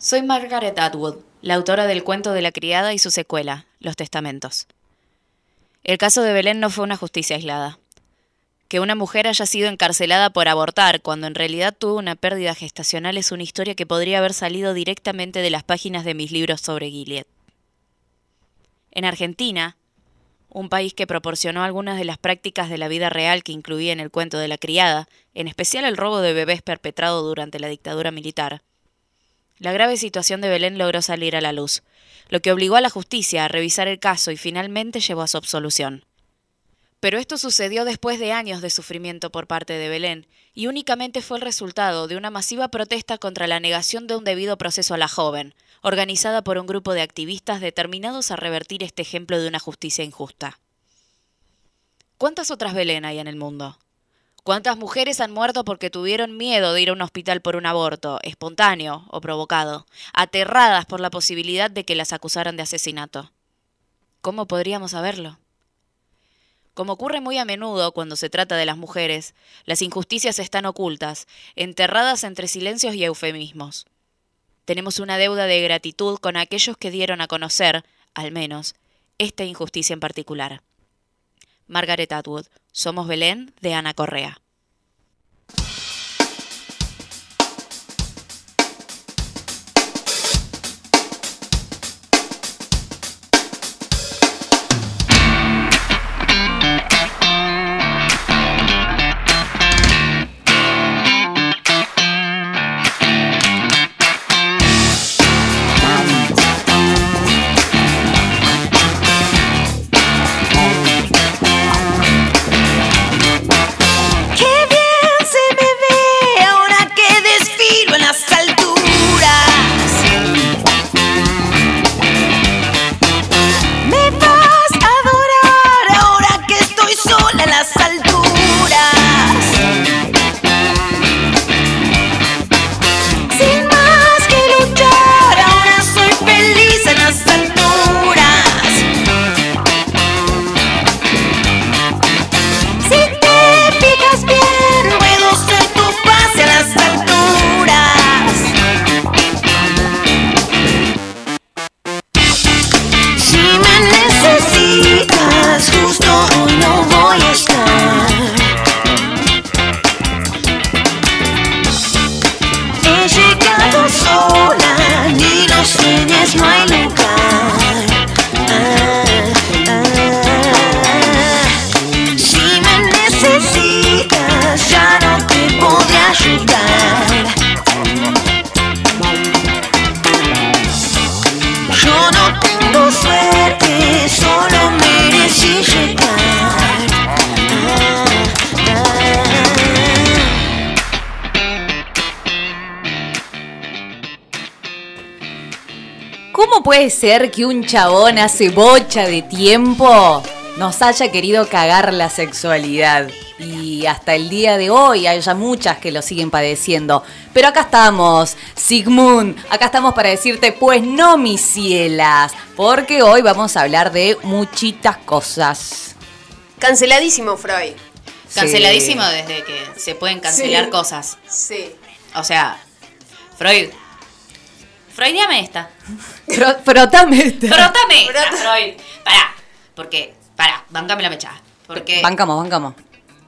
Soy Margaret Atwood, la autora del cuento de la criada y su secuela, Los Testamentos. El caso de Belén no fue una justicia aislada. Que una mujer haya sido encarcelada por abortar cuando en realidad tuvo una pérdida gestacional es una historia que podría haber salido directamente de las páginas de mis libros sobre Gilead. En Argentina, un país que proporcionó algunas de las prácticas de la vida real que incluía en el cuento de la criada, en especial el robo de bebés perpetrado durante la dictadura militar, la grave situación de Belén logró salir a la luz, lo que obligó a la justicia a revisar el caso y finalmente llevó a su absolución. Pero esto sucedió después de años de sufrimiento por parte de Belén, y únicamente fue el resultado de una masiva protesta contra la negación de un debido proceso a la joven, organizada por un grupo de activistas determinados a revertir este ejemplo de una justicia injusta. ¿Cuántas otras Belén hay en el mundo? ¿Cuántas mujeres han muerto porque tuvieron miedo de ir a un hospital por un aborto, espontáneo o provocado, aterradas por la posibilidad de que las acusaran de asesinato? ¿Cómo podríamos saberlo? Como ocurre muy a menudo cuando se trata de las mujeres, las injusticias están ocultas, enterradas entre silencios y eufemismos. Tenemos una deuda de gratitud con aquellos que dieron a conocer, al menos, esta injusticia en particular. Margaret Atwood, Somos Belén, de Ana Correa. Puede ser que un chabón hace bocha de tiempo nos haya querido cagar la sexualidad? Y hasta el día de hoy haya muchas que lo siguen padeciendo. Pero acá estamos, Sigmund, acá estamos para decirte, pues no, mis cielas, porque hoy vamos a hablar de muchitas cosas. Canceladísimo, Freud. Canceladísimo desde que se pueden cancelar cosas. Sí. O sea, Freud. Freudiame esta. frotame esta. Frotame esta, Freud. Pará, porque, pará, bancame la mecha. Porque bancamos, bancamos.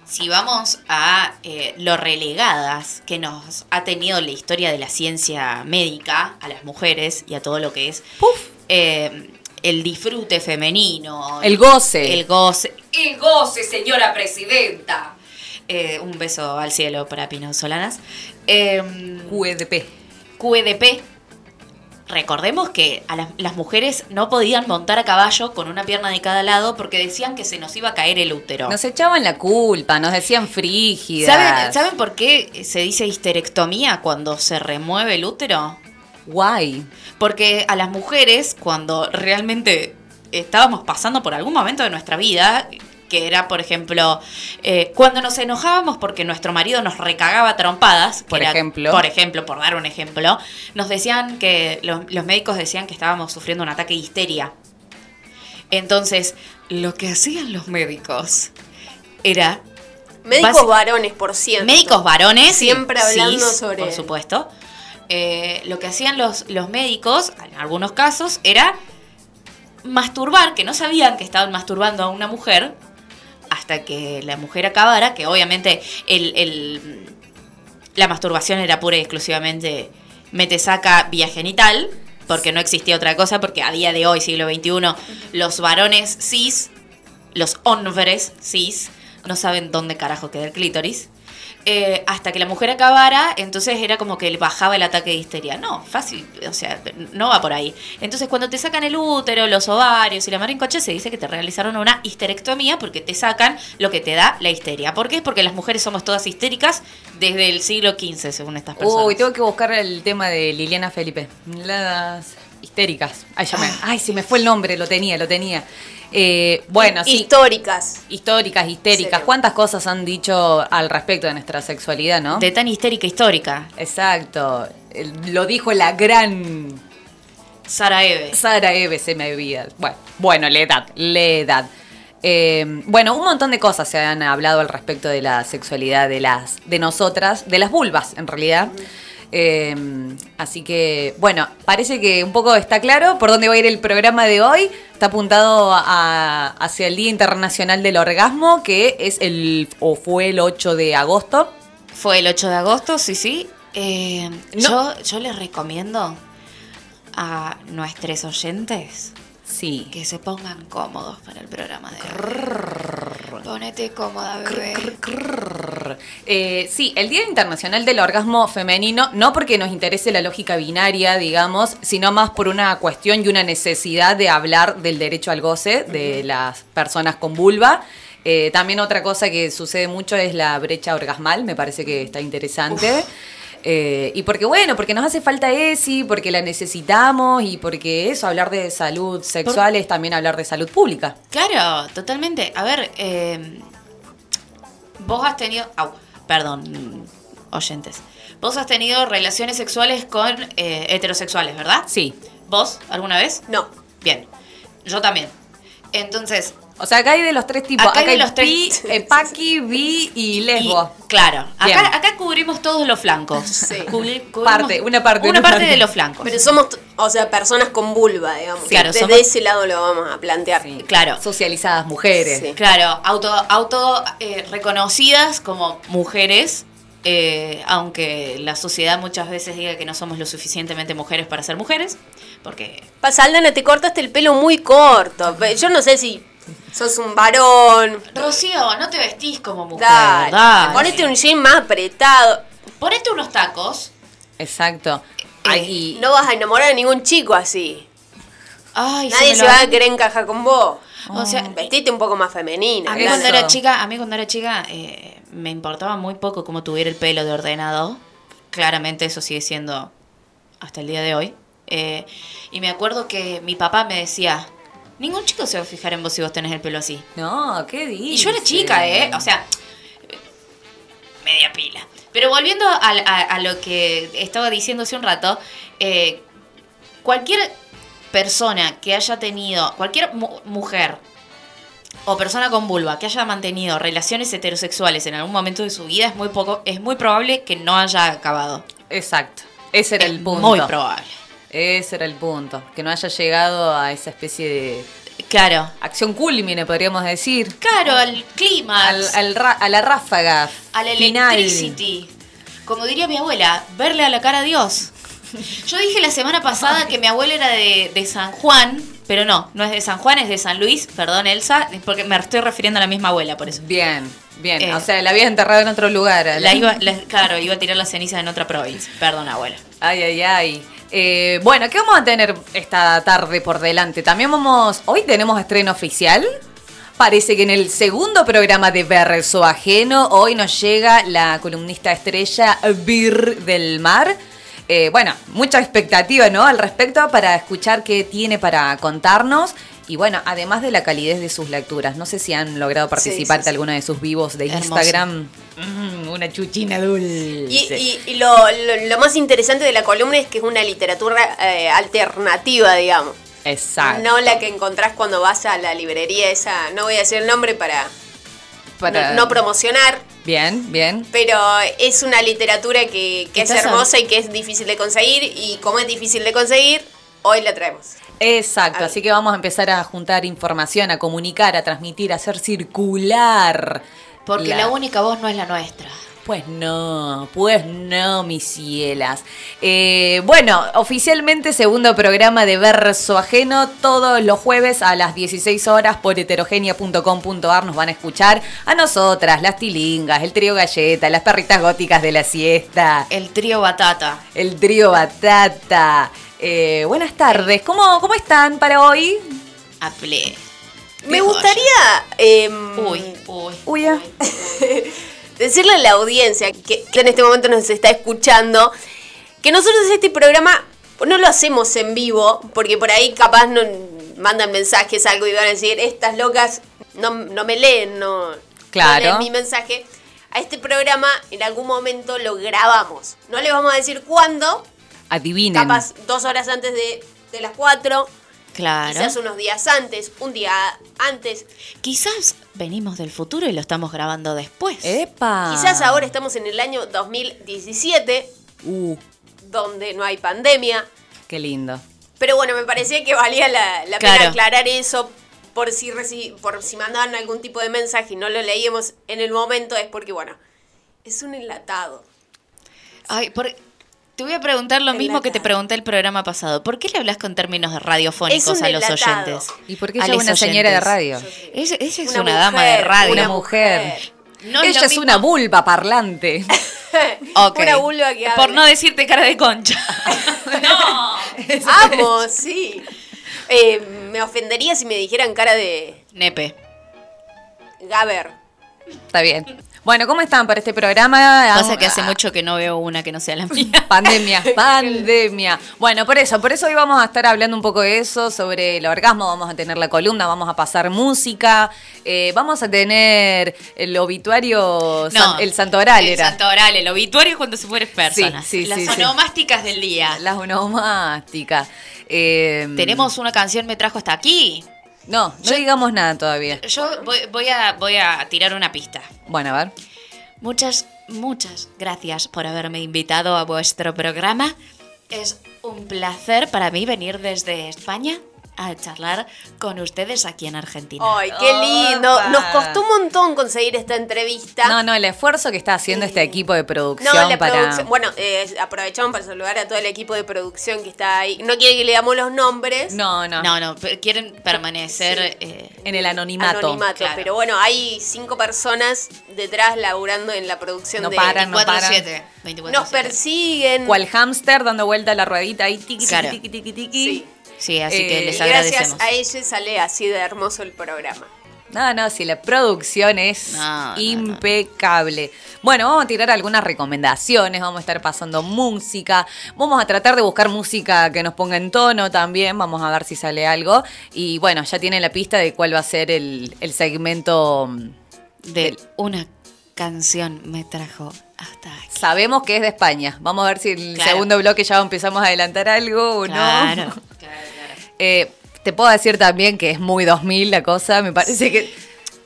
Si vamos a eh, lo relegadas que nos ha tenido la historia de la ciencia médica a las mujeres y a todo lo que es eh, el disfrute femenino. El goce. El goce. El goce, señora presidenta. Eh, un beso al cielo para Pino Solanas. QEDP. QEDP recordemos que a las, mujeres no podían montar a caballo con una pierna de cada lado porque decían que se nos iba a caer el útero. Nos echaban la culpa, nos decían frígidas. ¿Saben, por qué se dice histerectomía cuando se remueve el útero? Guay. Porque a las mujeres, cuando realmente estábamos pasando por algún momento de nuestra vida, que era, por ejemplo, eh, cuando nos enojábamos porque nuestro marido nos recagaba trompadas, por ejemplo, por ejemplo, por dar un ejemplo, nos decían que los, médicos decían que estábamos sufriendo un ataque de histeria. Entonces, lo que hacían los médicos era médicos varones, por cierto. Médicos varones, siempre hablando sobre por supuesto. eh, lo que hacían los, los médicos, en algunos casos, era masturbar, que no sabían que estaban masturbando a una mujer, hasta que la mujer acabara, que obviamente el, el- la masturbación era pura y exclusivamente mete saca vía genital, porque no existía otra cosa, porque a día de hoy, siglo XXI, los varones cis, los hombres cis, no saben dónde carajo queda el clítoris. Eh, hasta que la mujer acabara, entonces era como que bajaba el ataque de histeria. No, fácil, o sea, no va por ahí. Entonces, cuando te sacan el útero, los ovarios y la madre en coche, se dice que te realizaron una histerectomía porque te sacan lo que te da la histeria. ¿Por qué? Porque las mujeres somos todas histéricas desde el siglo XV, según estas personas. Uy, tengo que buscar el tema de Liliana Felipe. Las histéricas. Ay, ya me- Ah. Ay, se me fue el nombre, lo tenía, lo tenía. Eh, bueno, sí. Históricas. Históricas, histéricas. ¿Cuántas cosas han dicho al respecto de nuestra sexualidad, no? De tan histérica histórica. Exacto. Lo dijo la gran Sara Eve. Sara Eve se me olvida. Bueno, bueno, la edad, la edad. Eh, bueno, un montón de cosas se han hablado al respecto de la sexualidad de las, de nosotras, de las vulvas, en realidad. Eh, así que, bueno, parece que un poco está claro por dónde va a ir el programa de hoy. Está apuntado a- hacia el Día Internacional del Orgasmo, que es el, o fue el 8 de agosto. Fue el 8 de agosto, sí, sí. Eh, No. yo, yo les recomiendo a nuestros oyentes Sí. que se pongan cómodos para el programa de hoy. Ponete cómoda, bebé. Eh, sí, el Día Internacional del Orgasmo Femenino, no porque nos interese la lógica binaria, digamos, sino más por una cuestión y una necesidad de hablar del derecho al goce de las personas con vulva. Eh, también otra cosa que sucede mucho es la brecha orgasmal, me parece que está interesante. Eh, y porque, bueno, porque nos hace falta ESI, porque la necesitamos y porque eso, hablar de salud sexual es también hablar de salud pública. Claro, totalmente. A ver, eh, vos has tenido... au, perdón, oyentes. Vos has tenido relaciones sexuales con eh, heterosexuales, ¿verdad? Sí. ¿Vos alguna vez? No. Bien. Yo también. Entonces, O sea, acá hay de los tres tipos. Acá Acá, hay de los tres- eh, paqui, bi y lesbo. Y, claro, acá, acá cubrimos todos los flancos. Sí. Cubri- cubrimos Parte, una parte, Una una parte parte. de los flancos. Pero somos, o sea, personas con vulva, digamos. Claro, Desde somos- ese lado lo vamos a plantear. Sí. Claro. Socializadas mujeres. Sí. Claro, auto, auto eh, reconocidas como mujeres, eh, aunque la sociedad muchas veces diga que no somos lo suficientemente mujeres para ser mujeres, porque Pasa, Aldana, te cortaste el pelo muy corto. Yo no sé si sos un varón. Rocío, no te vestís como mujer, Dale. dale. Ponete un jean más apretado. Ponete unos tacos. Exacto. Eh, Ay, y- No vas a enamorar a ningún chico así. Ay, Nadie se va han- a querer encajar con vos. O sea, Vestite un poco más femenina. A mí cuando era chica, a mí cuando era chica eh, me importaba muy poco cómo tuviera el pelo de ordenado. Claramente eso sigue siendo hasta el día de hoy. Eh, y me acuerdo que mi papá me decía, ningún chico se va a fijar en vos si vos tenés el pelo así. No, ¿qué dices? Y yo era chica, ¿eh? O sea, media pila. Pero volviendo a, a- a lo que estaba diciendo hace un rato, eh, cualquier persona que haya tenido, cualquier mu- mujer o persona con vulva que haya mantenido relaciones heterosexuales en algún momento de su vida es muy poco, es muy probable que no haya acabado. Exacto. Ese era Es el punto. muy probable. Ese era el punto. Que no haya llegado a esa especie de Claro. acción culmine, podríamos decir. Claro, al clima, Al, al a la ráfaga a la final. electricity. Como diría mi abuela, verle a la cara a Dios. Yo dije la semana pasada que mi abuela era de, de San Juan, pero no, no es de San Juan, es de San Luis, perdón Elsa, es porque me estoy refiriendo a la misma abuela, por eso. Bien, bien. Eh, o sea, la habías enterrado en otro lugar. La iba, la- claro, iba a tirar las cenizas en otra provincia. Perdón, abuela. Ay, ay, ay. Eh, bueno, ¿qué vamos a tener esta tarde por delante? También vamos. Hoy tenemos estreno oficial. Parece que en el segundo programa de Verso Ajeno, hoy nos llega la columnista estrella Bir del Mar. Eh, bueno, mucha expectativa, ¿no? Al respecto para escuchar qué tiene para contarnos. Y bueno, además de la calidez de sus lecturas, no sé si han logrado participar sí, sí. de alguna de sus vivos de Hermoso. Instagram. Mm, una chuchina dulce. Y, y- y lo, lo- lo más interesante de la columna es que es una literatura eh, alternativa, digamos. Exacto. No la que encontrás cuando vas a la librería esa, no voy a decir el nombre para, Para- no, no promocionar, Bien, bien. Pero es una literatura que, que es hermosa y que es difícil de conseguir. Y como es difícil de conseguir, hoy la traemos. Exacto, así que vamos a empezar a juntar información, a comunicar, a transmitir, a hacer circular. Porque la única voz no es la nuestra. Pues no, pues no, mis cielas. Eh, bueno, oficialmente segundo programa de Verso Ajeno, todos los jueves a las 16 horas por heterogenia.com.ar nos van a escuchar a nosotras, las tilingas, el trío galleta, las perritas góticas de la siesta, El trío Batata. el trío batata. Eh, buenas tardes, ¿Cómo, ¿cómo están para hoy? A ple. Me gustaría em, Uy, uy. Uy, ah. decirle a la audiencia que, que en este momento nos está escuchando que nosotros este programa no lo hacemos en vivo, porque por ahí capaz no mandan mensajes, algo y van a decir, estas locas no, no me leen, no, no Claro. leen mi mensaje. A este programa en algún momento lo grabamos. No le vamos a decir cuándo, Adivinen. capaz dos horas antes de, de las cuatro, Claro. quizás unos días antes, un día antes. Quizás venimos del futuro y lo estamos grabando después. ¡Epa! Quizás ahora estamos en el año 2017, Uh, donde no hay pandemia. qué lindo. Pero bueno, me parecía que valía la, la Claro. pena aclarar eso por si, reci- por si mandaban algún tipo de mensaje y no lo leíamos en el momento, es porque, bueno, es un enlatado. Ay, por- Te voy a preguntar lo mismo que te pregunté el programa pasado. ¿Por qué le hablas con términos radiofónicos a los enlatado. oyentes? ¿Y por qué ella es una señora de oyentes. radio? Ella, ella es Una una, dama de radio. Una mujer. No es ella es mismo- una vulva parlante. Ok. Una vulva que Por no decirte cara de concha. no. ¡Amo! Sí. Eh, me ofendería si me dijeran cara de Nepe. Gaber. Está bien. Bueno, ¿cómo están para este programa? Pasa que hace Ah, mucho que no veo una que no sea la mía. Pandemia, pandemia. Bueno, por eso, por eso hoy vamos a estar hablando un poco de eso, sobre el orgasmo, vamos a tener la columna, vamos a pasar música, eh, vamos a tener el obituario, san- el santo oral el era. santo oral, el obituario es cuando se mueren personas. sí, Las sí. onomásticas del día. Las onomásticas. Eh, Tenemos una canción me trajo hasta aquí. No, no Yo- digamos nada todavía. Yo voy, voy a, voy a tirar una pista. Bueno, a ver. Muchas, muchas gracias por haberme invitado a vuestro programa. Es un placer para mí venir desde España a charlar con ustedes aquí en Argentina. ¡Ay, qué lindo! Opa. Nos costó un montón conseguir esta entrevista. No, no, el esfuerzo que está haciendo este Eh, equipo de producción No, la para. producción. Bueno, eh, aprovechamos para saludar a todo el equipo de producción que está ahí. No quiere que le damos los nombres. No, no. No, no, quieren permanecer... eh, En el anonimato. Anonimato, claro. pero bueno, hay cinco personas detrás laburando en la producción No de. paran, no 24/7, 24/7. Nos persiguen. Cual hámster dando vuelta a la ruedita ahí, tiqui, tiqui, tiqui, tiqui, tiqui. Sí. Sí, así Eh, que Y les gracias agradecemos. a ella sale así de hermoso el programa. No, no, si la producción es No, no, impecable. Bueno, vamos a tirar algunas recomendaciones, vamos a estar pasando música, vamos a tratar de buscar música que nos ponga en tono también, vamos a ver si sale algo. Y bueno, ya tienen la pista de cuál va a ser el, el segmento. mm, De del- una canción me trajo hasta aquí. Sabemos que es de España. Vamos a ver si el Claro. segundo bloque ya empezamos a adelantar algo o Claro. no. Eh, te puedo decir también que es muy 2000 la cosa. Me parece que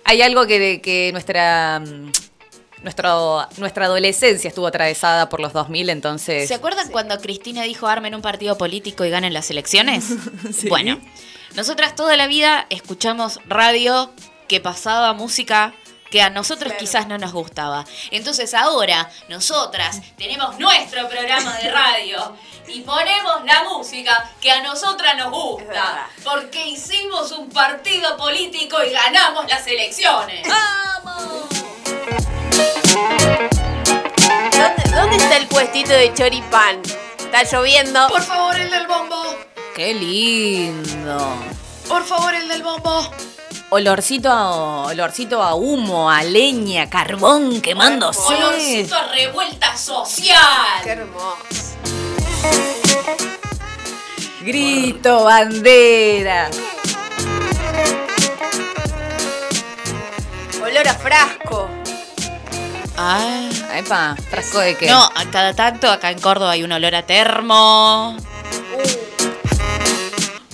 hay algo que, que nuestra, mm, nuestro, nuestra adolescencia estuvo atravesada por los 2000, entonces... ¿Se acuerdan cuando Cristina dijo armen un partido político y ganen las elecciones? Bueno, nosotras toda la vida escuchamos radio que pasaba música que a nosotros Claro. quizás no nos gustaba. Entonces ahora nosotras tenemos nuestro programa de radio y ponemos la música que a nosotras nos gusta. Porque hicimos un partido político y ganamos las elecciones. ¡Vamos! ¿Dónde, dónde está el puestito de choripán? Está lloviendo. Por favor, el del bombo. ¡Qué lindo! Por favor, el del bombo. Olorcito a, olorcito a humo, a leña, carbón quemándose. Olorcito a revuelta social. Qué hermoso. Grito, bandera. Olor a frasco. Ah. Epa, frasco de qué? No, a cada tanto acá en Córdoba hay un olor a termo.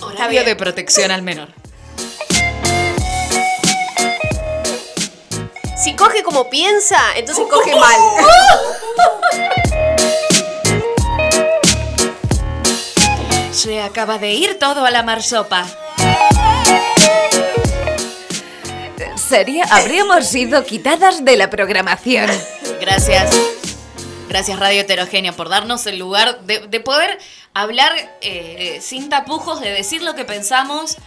Horario bien. de protección al menor. Si coge como piensa, entonces coge mal. Se acaba de ir todo a la marsopa. Sería, habríamos sido quitadas de la programación. Gracias. Gracias Radio Heterogénea por darnos el lugar de, de poder hablar eh, sin tapujos, de decir lo que pensamos.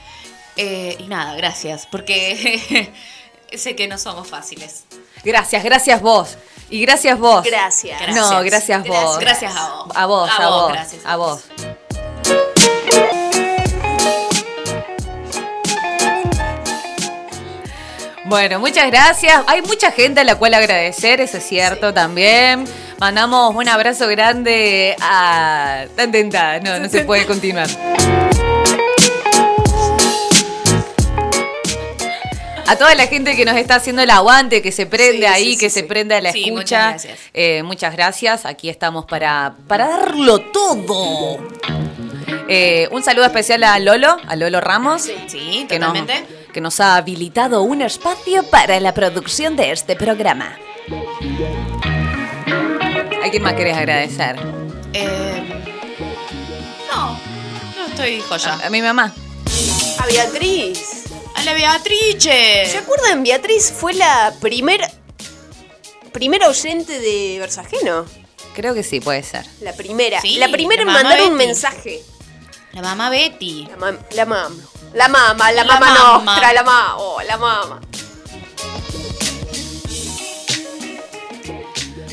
Eh, y nada, gracias, porque sé que no somos fáciles. Gracias, gracias vos. Y gracias vos. Gracias. No, gracias vos. Gracias a vos. A vos, a, A vos, vos. gracias. A vos. Bueno, muchas gracias. Hay mucha gente a la cual agradecer, eso es cierto también. Mandamos un abrazo grande a... Tan tentada, no, no se puede continuar. A toda la gente que nos está haciendo el aguante, que se prende Sí, ahí, sí, que sí, se prende a la escucha. muchas gracias. Eh, muchas gracias. Aquí estamos para, para darlo todo. Eh, un saludo especial a Lolo, a Lolo Ramos. Sí, que nos, totalmente. que nos ha habilitado un espacio para la producción de este programa. ¿A quién más querés agradecer? Eh, no, no estoy joya. A, a mi mamá. A Beatriz. La Beatrice. ¿Se acuerdan? Beatriz fue la primer, primera oyente de Versajeno. Creo que sí, puede ser. La primera. Sí, la primera en mandar un Betty. mensaje. La mamá Betty. La, mam- la mamá. La mamá, la, La mamá mamá. nostra, la mamá. Oh, la mamá.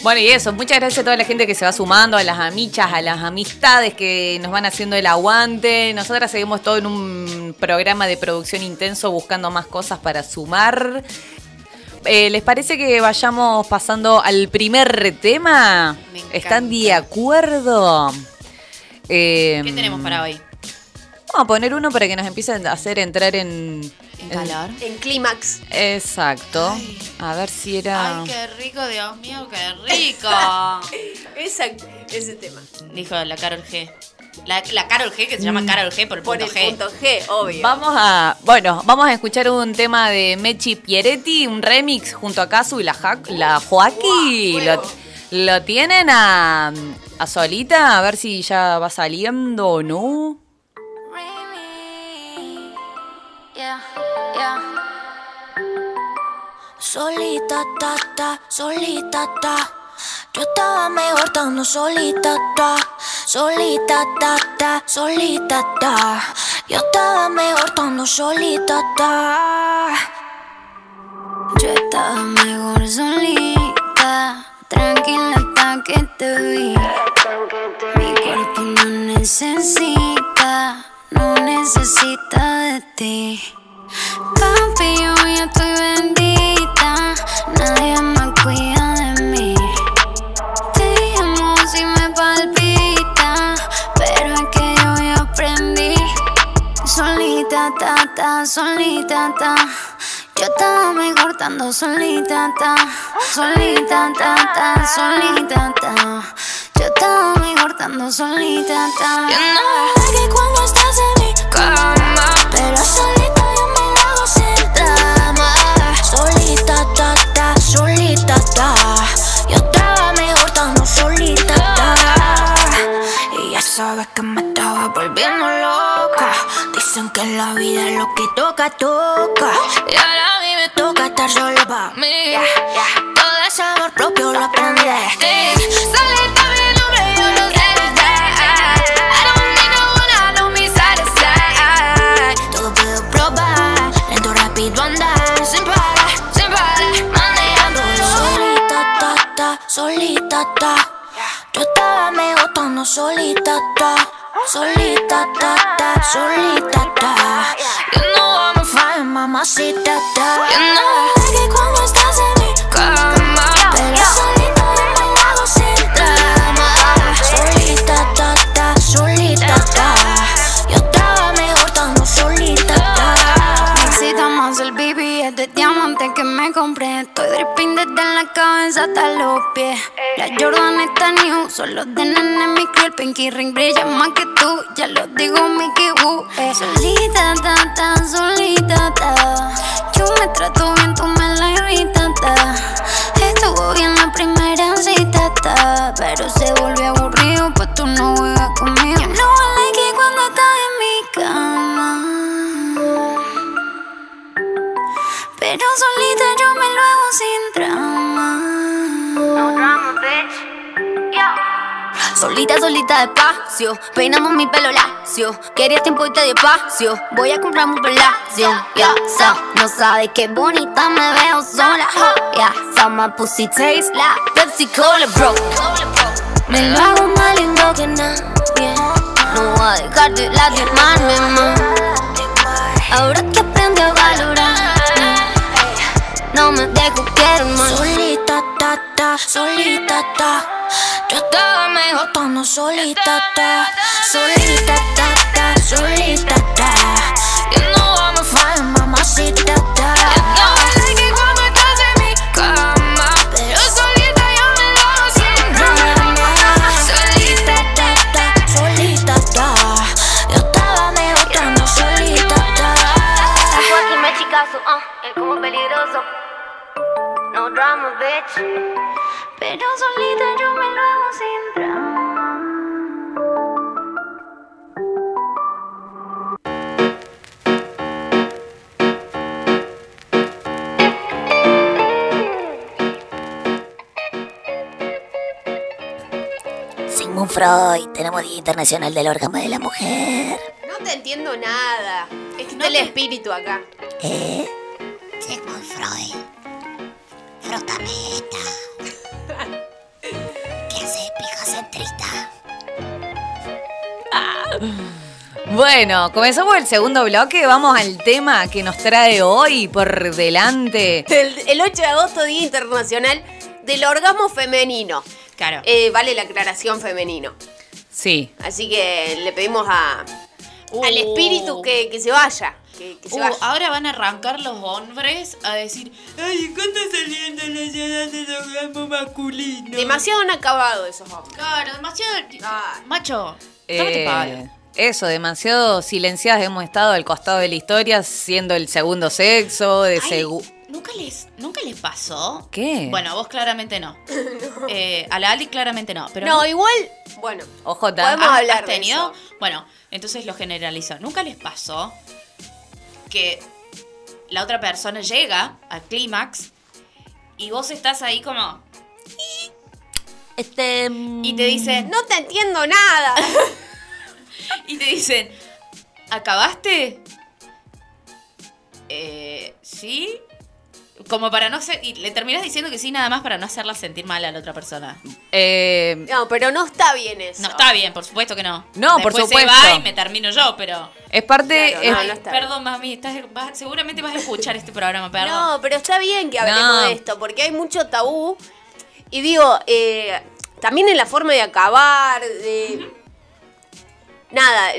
Bueno, y eso, muchas gracias a toda la gente que se va sumando, a las amichas, a las amistades que nos van haciendo el aguante. Nosotras seguimos todo en un programa de producción intenso buscando más cosas para sumar. Eh, ¿Les parece que vayamos pasando al primer tema? ¿Están de acuerdo? Eh, ¿Qué tenemos para hoy? Vamos a poner uno para que nos empiecen a hacer entrar en... En calor. En clímax. Exacto. Ay. A ver si era... Ay, qué rico, Dios mío, qué rico. Exacto, ese tema. Dijo la Carol G. La, la Carol G, que se llama Carol G por el Por punto el G. punto G, obvio. Vamos a, bueno, vamos a escuchar un tema de Mechi Pieretti, un remix junto a Kazu y la, Ja- la Joaquí. Wow, lo, lo tienen a, a Solita, a ver si ya va saliendo o no. Yeah, Solita, ta, ta, solita, ta. Yo estaba mejor estando solita, ta. Solita, ta, ta, solita, ta. Yo estaba mejor estando solita, ta. Yo estaba mejor solita. Tranquila hasta que te vi. Mi cuerpo no necesita, no necesita de ti. Papi, yo ya estoy bendita, nadie más cuida de mí. Te llamo si me palpita, pero es que yo ya aprendí. Solita, ta, ta, solita, ta. Yo estaba mejor estando solita, ta. Solita, ta, ta, solita, ta. Yo estaba mejor estando solita, ta. Yo no que cuando estás en mi cama, pero solita Solita, ta, ta, solita, ta. Yo estaba mejor estando solita, ta. Y ya sabes que me estaba volviendo loca. Dicen que la vida es lo que toca, toca. Y ahora a mí me toca estar sola para mí. Todo ese amor propio lo aprendí estando solita, ta, solita, ta, ta, solita, ta. You know I'm a fire, mamacita, ta. You know que cuando estás en mi cama, Estoy dripping desde la cabeza hasta los pies. La eh. Jordan está new, solo de nene mi crew. Pinky ring brilla más que tú, ya lo digo Mickey Woo. Eh. Solita, ta, ta, solita, ta. Yo me trato bien, tú me la irritas, ta. Estuvo bien la primera cita, ta. Pero se volvió aburrido, pues tú no voy Pero solita yo me lo hago sin drama. No bitch. Solita, solita, despacio. Peinamos mi pelo lacio. Quería tiempo y te di. Voy a comprarme un palacio. Ya. No sabes qué bonita me veo sola. Ya, so. My pussy taste la Pepsi Cola, bro. Me lo hago más lindo que nadie. No voy a dejar de lastimarme más. Ahora te aprendo a valorar. No me dejo más. Solita, ta, ta, solita, ta. Yo estaba mejor estando solita, ta. Solita, ta, ta, solita, ta. You know I'm a fine mamacita, ta. No drama, bitch. Pero solita yo me lo hago sin drama. Sigmund Freud, tenemos Día Internacional del Órgano de la Mujer. No te entiendo nada. Es que No está el te- espíritu acá. ¿Eh? ¿Qué hace, pija centrista? Bueno, comenzamos el segundo bloque. Vamos al tema que nos trae hoy por delante. El, el 8 de agosto, Día Internacional del Orgasmo Femenino. Claro. Eh, vale la aclaración femenino. Sí. Así que le pedimos a, Uh. al espíritu que, que se vaya. Que, que se Uh, vaya. ahora van a arrancar los hombres a decir, ay, ¿cuándo saliendo la ciudad del orgasmo masculino? Demasiado han acabado esos hombres. Claro, demasiado. Ah. Macho, Eh, eso, demasiado silenciadas hemos estado al costado de la historia, siendo el segundo sexo, de Ay, segu- ¿nunca les, ¿Nunca les pasó? ¿Qué? Bueno, a vos claramente no. Eh, a la Ali claramente no. Pero no, igual, bueno. OJ. Podemos ¿Has- hablar has de tenido? eso. Bueno, entonces lo generalizo. ¿Nunca les pasó que la otra persona llega al clímax y vos estás ahí como Este. y te dicen No te entiendo nada. y te dicen ¿acabaste? Eh, sí. Como para no ser y le terminas diciendo que sí nada más para no hacerla sentir mal a la otra persona. Eh, No, pero no está bien eso. No está bien, por supuesto que no. No, por Después supuesto. Se va y me termino yo, pero es parte. Claro, es- no, no está bien. perdón, mami, estás, vas- seguramente vas a escuchar este programa, perdón. No, pero está bien que hablemos No. de esto, porque hay mucho tabú. Y digo, eh, también en la forma de acabar, de... Nada,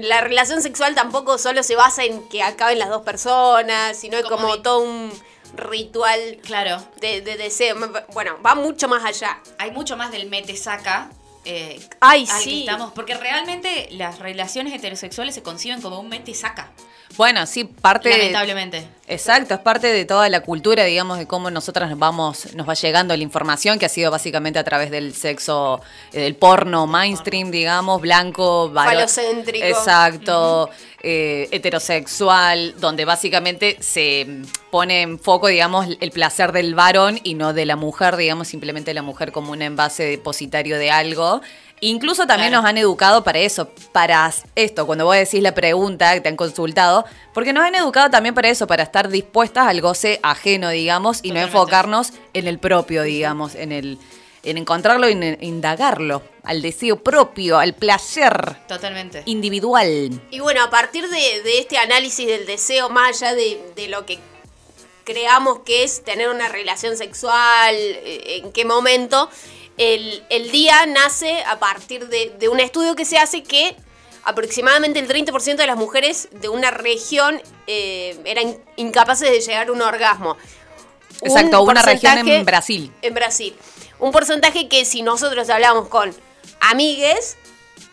la relación sexual tampoco solo se basa en que acaben las dos personas, sino es Como como todo un ritual Claro, de, de deseo. Bueno, va mucho más allá. hay mucho más del mete-saca. Eh, Ay, al que sí. estamos, porque realmente las relaciones heterosexuales se conciben como un mete-saca. Bueno, sí, parte. Lamentablemente. Exacto, es parte de toda la cultura, digamos, de cómo nosotras nos vamos, nos va llegando la información que ha sido básicamente a través del sexo, del porno mainstream, digamos, blanco, Falocéntrico. Exacto, eh, heterosexual, donde básicamente se pone en foco, digamos, el placer del varón y no de la mujer, digamos, simplemente la mujer como un envase depositario de algo. Incluso también Claro. nos han educado para eso, para esto, cuando vos decís la pregunta que te han consultado, porque nos han educado también para eso, para estar dispuestas al goce ajeno, digamos, y no enfocarnos en el propio, digamos, en el en encontrarlo y en indagarlo, al deseo propio, al placer Totalmente. individual. Y bueno, a partir de, de este análisis del deseo, más allá de, de lo que creamos que es tener una relación sexual, eh, en qué momento, el, el día nace a partir de, de un estudio que se hace que aproximadamente el 30% de las mujeres de una región eh, eran incapaces de llegar a un orgasmo. Un Exacto, una región en Brasil. En Brasil. Un porcentaje que si nosotros hablamos con amigues,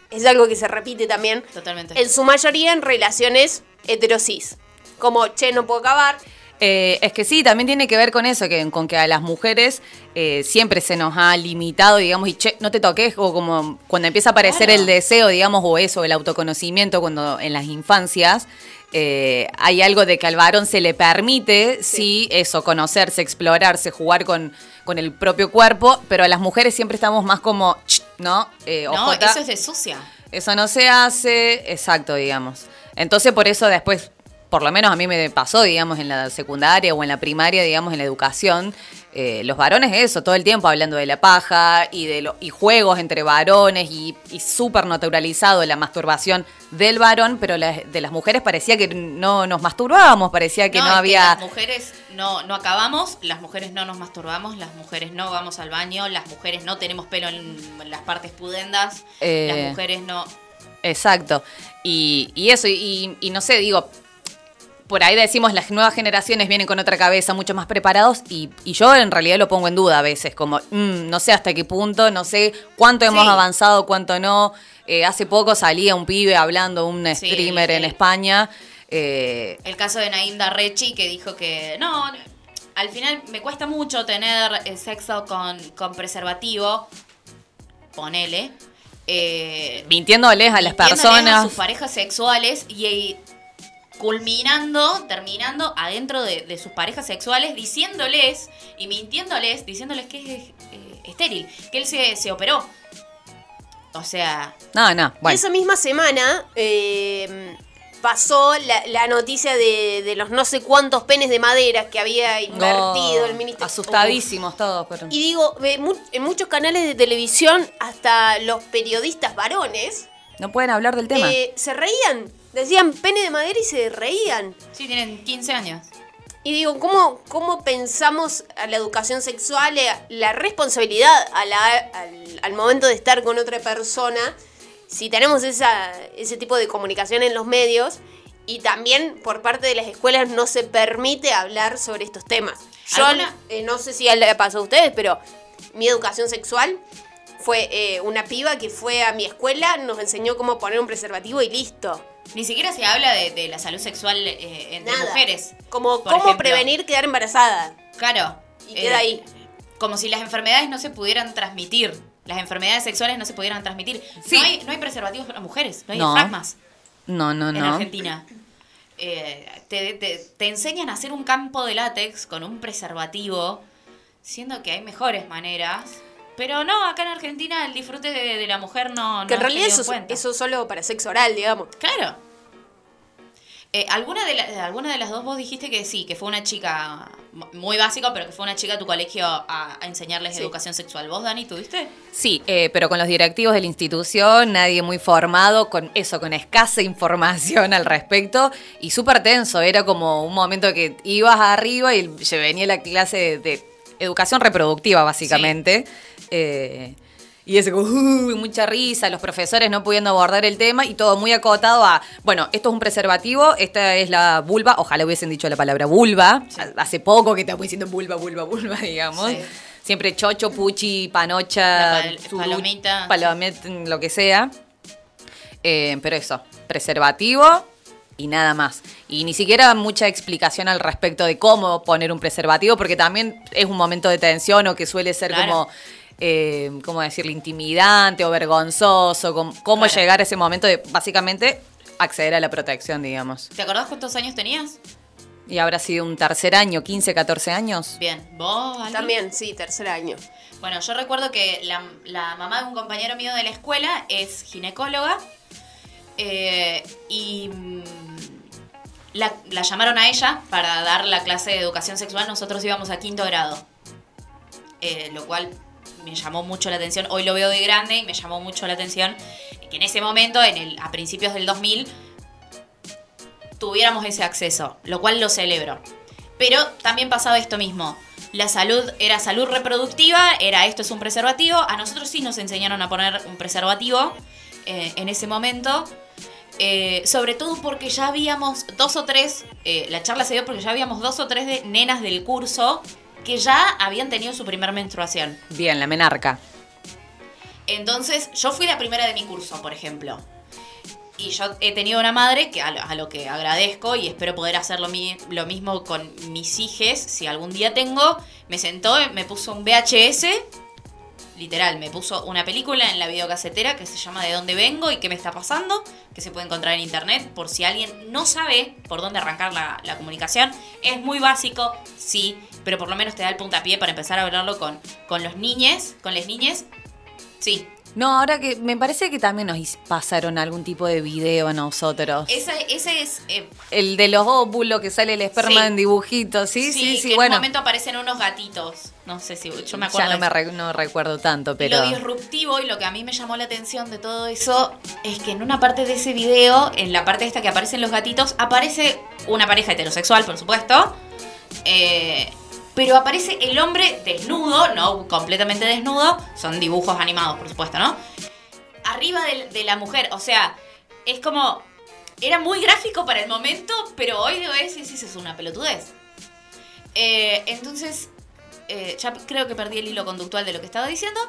es algo que se repite también, Totalmente. en su mayoría en relaciones heterosis. Como, che, no puedo acabar. Eh, es que sí, también tiene que ver con eso, que, con que a las mujeres eh, siempre se nos ha limitado, digamos, y che, no te toques, o como cuando empieza a aparecer Claro. el deseo, digamos, o eso, el autoconocimiento, cuando en las infancias eh, hay algo de que al varón se le permite, sí, eso, conocerse, explorarse, jugar con, con el propio cuerpo, pero a las mujeres siempre estamos más como, "Ch, ¿no? No, eso es de sucia. eso no se hace, exacto, digamos. Entonces, por eso después, por lo menos a mí me pasó, digamos, en la secundaria o en la primaria, digamos, en la educación, eh, los varones eso, todo el tiempo hablando de la paja y de lo- y juegos entre varones y, y súper naturalizado la masturbación del varón, pero la- de las mujeres parecía que no nos masturbábamos, parecía que no, había... las mujeres no, no acabamos, las mujeres no nos masturbamos, las mujeres no vamos al baño, las mujeres no tenemos pelo en las partes pudendas, Eh. las mujeres no... Exacto. Y, y eso, y, y no sé, digo, por ahí decimos las nuevas generaciones vienen con otra cabeza, mucho más preparados, y, y yo en realidad lo pongo en duda a veces, como mm, no sé hasta qué punto, no sé cuánto hemos Sí. avanzado, cuánto no. Eh, hace poco salía un pibe hablando, un Sí, streamer en España. eh, El caso de Naim Darrechi que dijo que no, al final me cuesta mucho tener eh, sexo con, con preservativo, ponele. Eh, mintiéndoles a las personas. a sus parejas sexuales y culminando, terminando adentro de, de sus parejas sexuales, diciéndoles y mintiéndoles, diciéndoles que es eh, estéril, que él se, se operó. O sea, No, no, bueno. esa misma semana eh, pasó la, la noticia de, de los no sé cuántos penes de madera que había invertido Oh, el ministerio. Asustadísimos todos. Pero... Y digo, en muchos canales de televisión, hasta los periodistas varones No pueden hablar del tema. eh, se reían. Decían pene de madera y se reían. sí, tienen 15 años. Y digo, ¿cómo, cómo pensamos a la educación sexual, eh, la responsabilidad a la- al, al momento de estar con otra persona, si tenemos esa, ese tipo de comunicación en los medios? Y también por parte de las escuelas no se permite hablar sobre estos temas. Yo eh, no sé si le pasó a ustedes, pero mi educación sexual fue eh, una piba que fue a mi escuela, nos enseñó cómo poner un preservativo y listo. Ni siquiera se habla de, de la salud sexual eh, entre Nada. mujeres. Como cómo ejemplo. prevenir quedar embarazada. Claro. Y queda ahí. Como si las enfermedades no se pudieran transmitir. Las enfermedades sexuales no se pudieran transmitir. Sí. No, hay, no hay preservativos para mujeres, no hay No. diafragmas No, no, en no. Argentina. Eh, te, te- te enseñan a hacer un campo de látex con un preservativo, siendo que hay mejores maneras. Pero no, acá en Argentina el disfrute de, de la mujer no, no Que en realidad eso, en eso solo para sexo oral, digamos. Claro. Eh, ¿alguna, de la- ¿Alguna de las dos vos dijiste que sí, que fue una chica muy básica, pero que fue una chica a tu colegio a, a enseñarles Sí. educación sexual? ¿Vos, Dani, tuviste? Sí, eh, pero con los directivos de la institución, nadie muy formado, con eso, con escasa información al respecto y súper tenso. Era como un momento que ibas arriba y se venía la clase de, de educación reproductiva, básicamente. Eh, y eso, como, "Uy", mucha risa, los profesores no pudiendo abordar el tema y todo muy acotado a, bueno, esto es un preservativo, esta es la vulva, ojalá hubiesen dicho la palabra vulva, hace poco que estamos diciendo vulva, vulva, vulva, digamos. Sí. Siempre chocho, puchi, panocha, pal- palomita. palometa, lo que sea. Eh, pero eso, preservativo y nada más. Y ni siquiera mucha explicación al respecto de cómo poner un preservativo, porque también es un momento de tensión o que suele ser Claro. como, eh, ¿cómo decirlo?, intimidante o vergonzoso, cómo Claro. llegar a ese momento de básicamente acceder a la protección, digamos. ¿Te acordás cuántos años tenías? Y habrá sido un tercer año, 15, 14 años. Bien, ¿vos, Ali? También, sí, tercer año. Bueno, yo recuerdo que la, la mamá de un compañero mío de la escuela es ginecóloga eh, y mm, la, la llamaron a ella para dar la clase de educación sexual. Nosotros íbamos a quinto grado, Eh, lo cual me llamó mucho la atención. Hoy lo veo de grande y me llamó mucho la atención que en ese momento, en el, a principios del 2000, tuviéramos ese acceso, lo cual lo celebro. Pero también pasaba esto mismo. La salud era salud reproductiva, era esto es un preservativo. A nosotros sí nos enseñaron a poner un preservativo eh, en ese momento. Eh, sobre todo porque ya habíamos dos o tres, eh, la charla se dio porque ya habíamos dos o tres de nenas del curso que ya habían tenido su primer menstruación. Bien, la menarca. Entonces, yo fui la primera de mi curso, por ejemplo. Y yo he tenido una madre que a lo, a lo que agradezco y espero poder hacer lo, mi- lo mismo con mis hijes, si algún día tengo. Me sentó, me puso un VHS, literal, me puso una película en la videocasetera que se llama De dónde vengo y qué me está pasando, que se puede encontrar en internet por si alguien no sabe por dónde arrancar la, la comunicación. Es muy básico, sí, pero por lo menos te da el puntapié para empezar a hablarlo con, con los niñes, con las niñes Sí. No, ahora que me parece que también nos pasaron algún tipo de video a nosotros. Ese, ese es. eh, El de los óvulos que sale el esperma Sí. en dibujitos, sí, sí, sí, en bueno. un momento aparecen unos gatitos. No sé si. Yo me ya acuerdo. no de me re- no recuerdo tanto, pero... Lo disruptivo y lo que a mí me llamó la atención de todo eso es que en una parte de ese video, en la parte esta que aparecen los gatitos, aparece una pareja heterosexual, por supuesto. eh, pero aparece el hombre desnudo, no completamente desnudo, son dibujos animados, por supuesto, ¿no? Arriba de, la mujer, o sea, es como. Era muy gráfico para el momento, pero hoy lo ves y dices, es una pelotudez. Eh, entonces, eh, ya creo que perdí el hilo conductual de lo que estaba diciendo.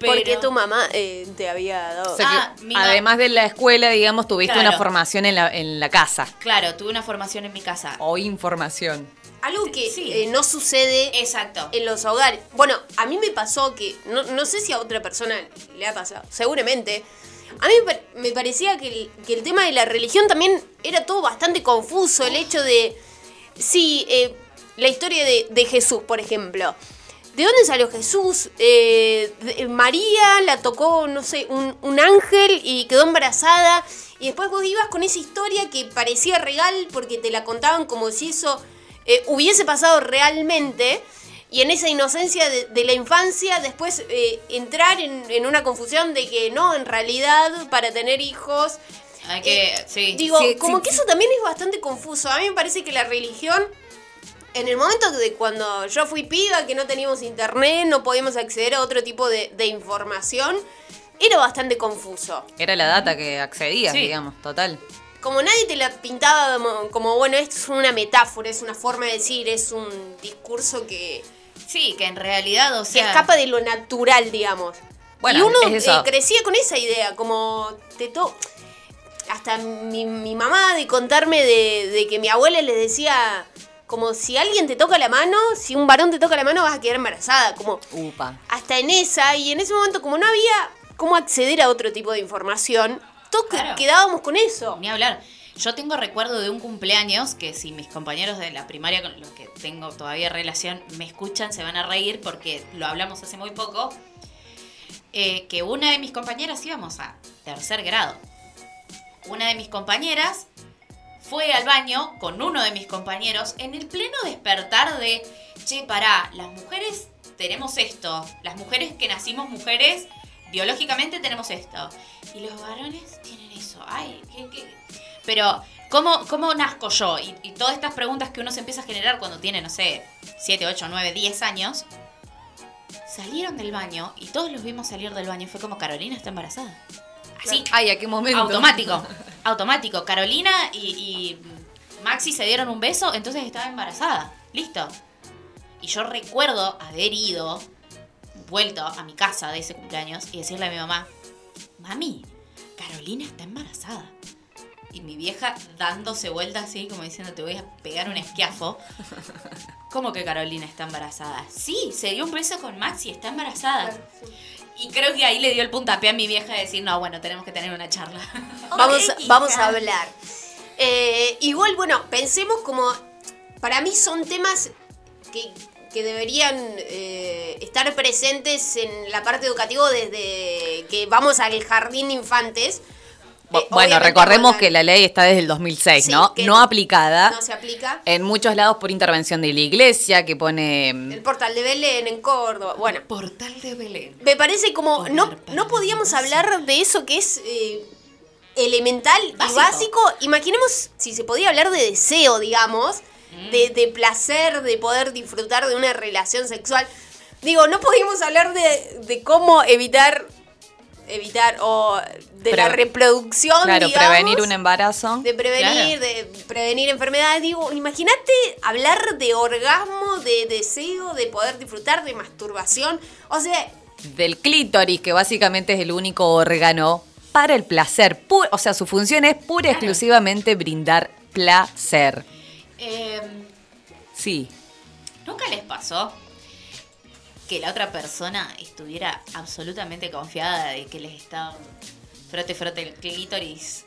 Pero... Porque tu mamá eh, te había dado. O sea que, Ah, mi ma- además de la escuela, digamos, tuviste Claro. una formación en la, en la casa. Claro, tuve una formación en mi casa. O información. Algo que Sí. eh, no sucede Exacto. en los hogares. Bueno, a mí me pasó que, no, no sé si a otra persona le ha pasado, seguramente. A mí me pa- me parecía que el, que el tema de la religión también era todo bastante confuso. El hecho de, sí, eh, la historia de, de Jesús, por ejemplo. ¿De dónde salió Jesús? Eh, de- María la tocó, no sé, un, un ángel y quedó embarazada. Y después vos ibas con esa historia que parecía real porque te la contaban como si eso eh, hubiese pasado realmente. Y en esa inocencia de, de la infancia, después eh, entrar en, en una confusión de que no, en realidad, para tener hijos. Hay que. eh, sí. Digo, Sí, como sí, que eso también es bastante confuso. A mí me parece que la religión en el momento de cuando yo fui piba, que no teníamos internet, no podíamos acceder a otro tipo de, de información, era bastante confuso. Era la data que accedías, Sí. digamos, total. Como nadie te la pintaba como, como, bueno, esto es una metáfora, es una forma de decir, es un discurso que, Sí, que en realidad, o que sea. escapa de lo natural, digamos. Bueno, y uno es eso. eh, crecía con esa idea, como te to hasta mi, mi mamá de contarme de, de que mi abuela le decía como si alguien te toca la mano, si un varón te toca la mano vas a quedar embarazada, como Upa. hasta en esa y en ese momento como no había cómo acceder a otro tipo de información, todos que- Claro. quedábamos con eso. Ni hablar. Yo tengo recuerdo de un cumpleaños que si mis compañeros de la primaria con los que tengo todavía relación me escuchan se van a reír porque lo hablamos hace muy poco. eh, que una de mis compañeras íbamos a tercer grado. Una de mis compañeras fue al baño con uno de mis compañeros en el pleno despertar de, che, pará, las mujeres tenemos esto, las mujeres que nacimos mujeres, biológicamente tenemos esto, y los varones tienen eso, ay, qué, qué? Pero, ¿cómo, cómo nazco yo? Y, y todas estas preguntas que uno se empieza a generar cuando tiene, no sé, 7, 8, 9, 10 años, salieron del baño y todos los vimos salir del baño, fue como Carolina está embarazada. Así, Ay, ¿a qué momento? Automático, automático. Carolina y, y Maxi se dieron un beso, entonces estaba embarazada. Listo. Y yo recuerdo haber ido, vuelto a mi casa de ese cumpleaños y decirle a mi mamá, mami, Carolina está embarazada. Y mi vieja dándose vuelta así, como diciendo, te voy a pegar un esquiafo. ¿Cómo que Carolina está embarazada? Sí, se dio un beso con Maxi, está embarazada. Y creo que ahí le dio el puntapié a mi vieja de decir, no, bueno, tenemos que tener una charla. Vamos, vamos a hablar. Eh, igual, bueno, pensemos como. Para mí son temas que, que deberían eh, estar presentes en la parte educativa desde que vamos al jardín de infantes. Eh, bueno, recordemos que la ley está desde el 2006, Sí, ¿no? No aplicada. No se aplica. En muchos lados por intervención de la iglesia, que pone... El portal de Belén en Córdoba. Bueno, Portal de Belén. me parece como. No, no podíamos hablar de eso que es. eh, elemental Básico. y básico. Imaginemos si se podía hablar de deseo, digamos, Mm. De, de placer, de poder disfrutar de una relación sexual. Digo, no podíamos hablar de, de cómo evitar, evitar, o de la reproducción, Claro, digamos, prevenir un embarazo. de prevenir, de prevenir enfermedades. Digo, imagínate hablar de orgasmo, de deseo, de poder disfrutar, de masturbación. O sea, Del clítoris, que básicamente es el único órgano para el placer. Pu- o sea, su función es pura y exclusivamente brindar placer. Eh, Sí. ¿Nunca les pasó que la otra persona estuviera absolutamente confiada de que les estaba frote, frote el clítoris?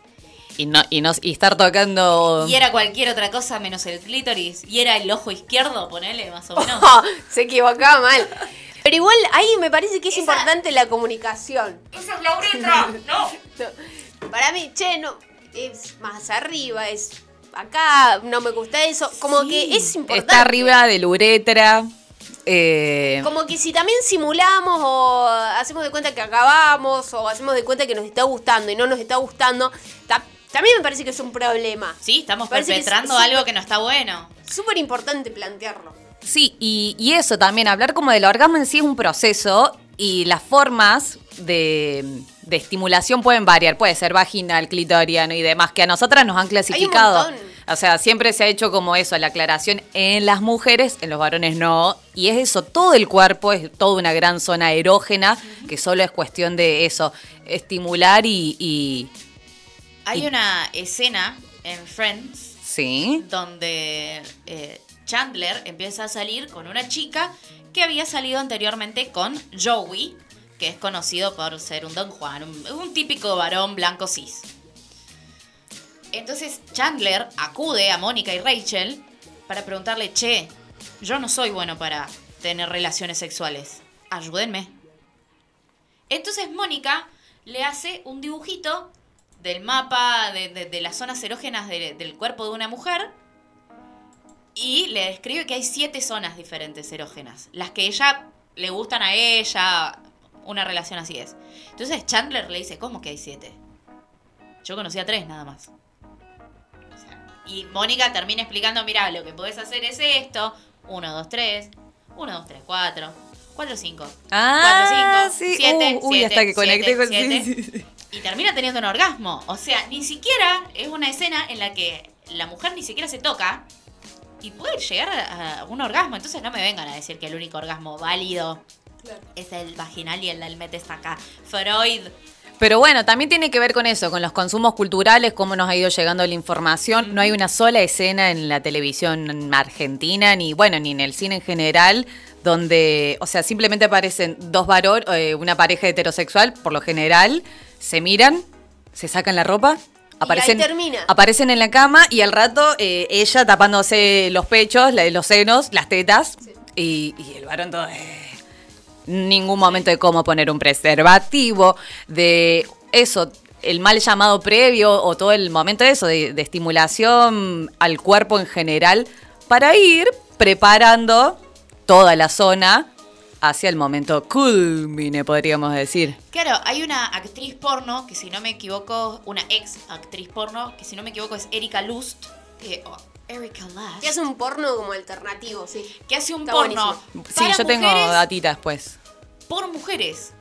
Y, no, y, nos, y estar tocando... Y era cualquier otra cosa menos el clítoris. Y era el ojo izquierdo, ponele, más o menos. se equivocaba mal. Pero igual ahí me parece que es importante la comunicación. ¡Esa es la uretra! ¡No! No, Para mí, che, no, es más arriba, es acá, no me gusta eso. Como que es importante. Está arriba de la uretra. eh, Como que si también simulamos o hacemos de cuenta que acabamos o hacemos de cuenta que nos está gustando y no nos está gustando, ta- también me parece que es un problema. Sí, estamos Parece que es perpetrando algo que no está bueno. Súper importante plantearlo. Sí, y, y eso también, hablar como del orgasmo en sí es un proceso y las formas de, de estimulación pueden variar. Puede ser vaginal, clitoriano y demás, que a nosotras nos han clasificado. O sea, siempre se ha hecho como eso, la aclaración en las mujeres, en los varones no. Y es eso, todo el cuerpo es toda una gran zona erógena, que solo es cuestión de eso, estimular y... y- Hay Y- una escena en Friends sí. donde eh, Chandler empieza a salir con una chica que había salido anteriormente con Joey, que es conocido por ser un Don Juan, un, típico varón blanco cis. Entonces Chandler acude a Mónica y Rachel para preguntarle, che, yo no soy bueno para tener relaciones sexuales, ayúdenme. Entonces Mónica le hace un dibujito del mapa de, las zonas erógenas de- del cuerpo de una mujer y le describe que hay siete zonas diferentes erógenas. Las que ella le gustan a ella, una relación así es. Entonces Chandler le dice, ¿cómo que hay siete? Yo conocía tres nada más. O sea, y Mónica termina explicando, mira, lo que podés hacer es esto. Uno, dos, tres. Uno, dos, tres, cuatro. Cuatro, cinco. Ah, cuatro, cinco. Siete, uy, hasta que conecté siete, con... siete. sí, sí, sí. Y termina teniendo un orgasmo. O sea, ni siquiera es una escena en la que la mujer ni siquiera se toca y puede llegar a un orgasmo. Entonces no me vengan a decir que el único orgasmo válido es el vaginal y el del acá. Freud. Pero bueno, también tiene que ver con eso, con los consumos culturales, cómo nos ha ido llegando la información. No hay una sola escena en la televisión argentina, ni bueno, ni en el cine en general, donde, o sea, simplemente aparecen dos varones, una pareja heterosexual, por lo general, se miran, se sacan la ropa. Aparecen, ahí termina. aparecen en la cama y al rato eh, ella tapándose los pechos, los senos, las tetas y, y el varón todo... eh, ningún momento de cómo poner un preservativo, de eso, el mal llamado previo o todo el momento de eso, de, de estimulación al cuerpo en general, para ir preparando toda la zona hacia el momento culmine, podríamos decir. Claro, hay una actriz porno, que si no me equivoco, una ex actriz porno, que si no me equivoco es Erika Lust. Que, o Erika Lust. Que hace un porno como alternativo, sí. que hace un Está porno. buenísimo. Sí, para yo tengo datitas después. por mujeres.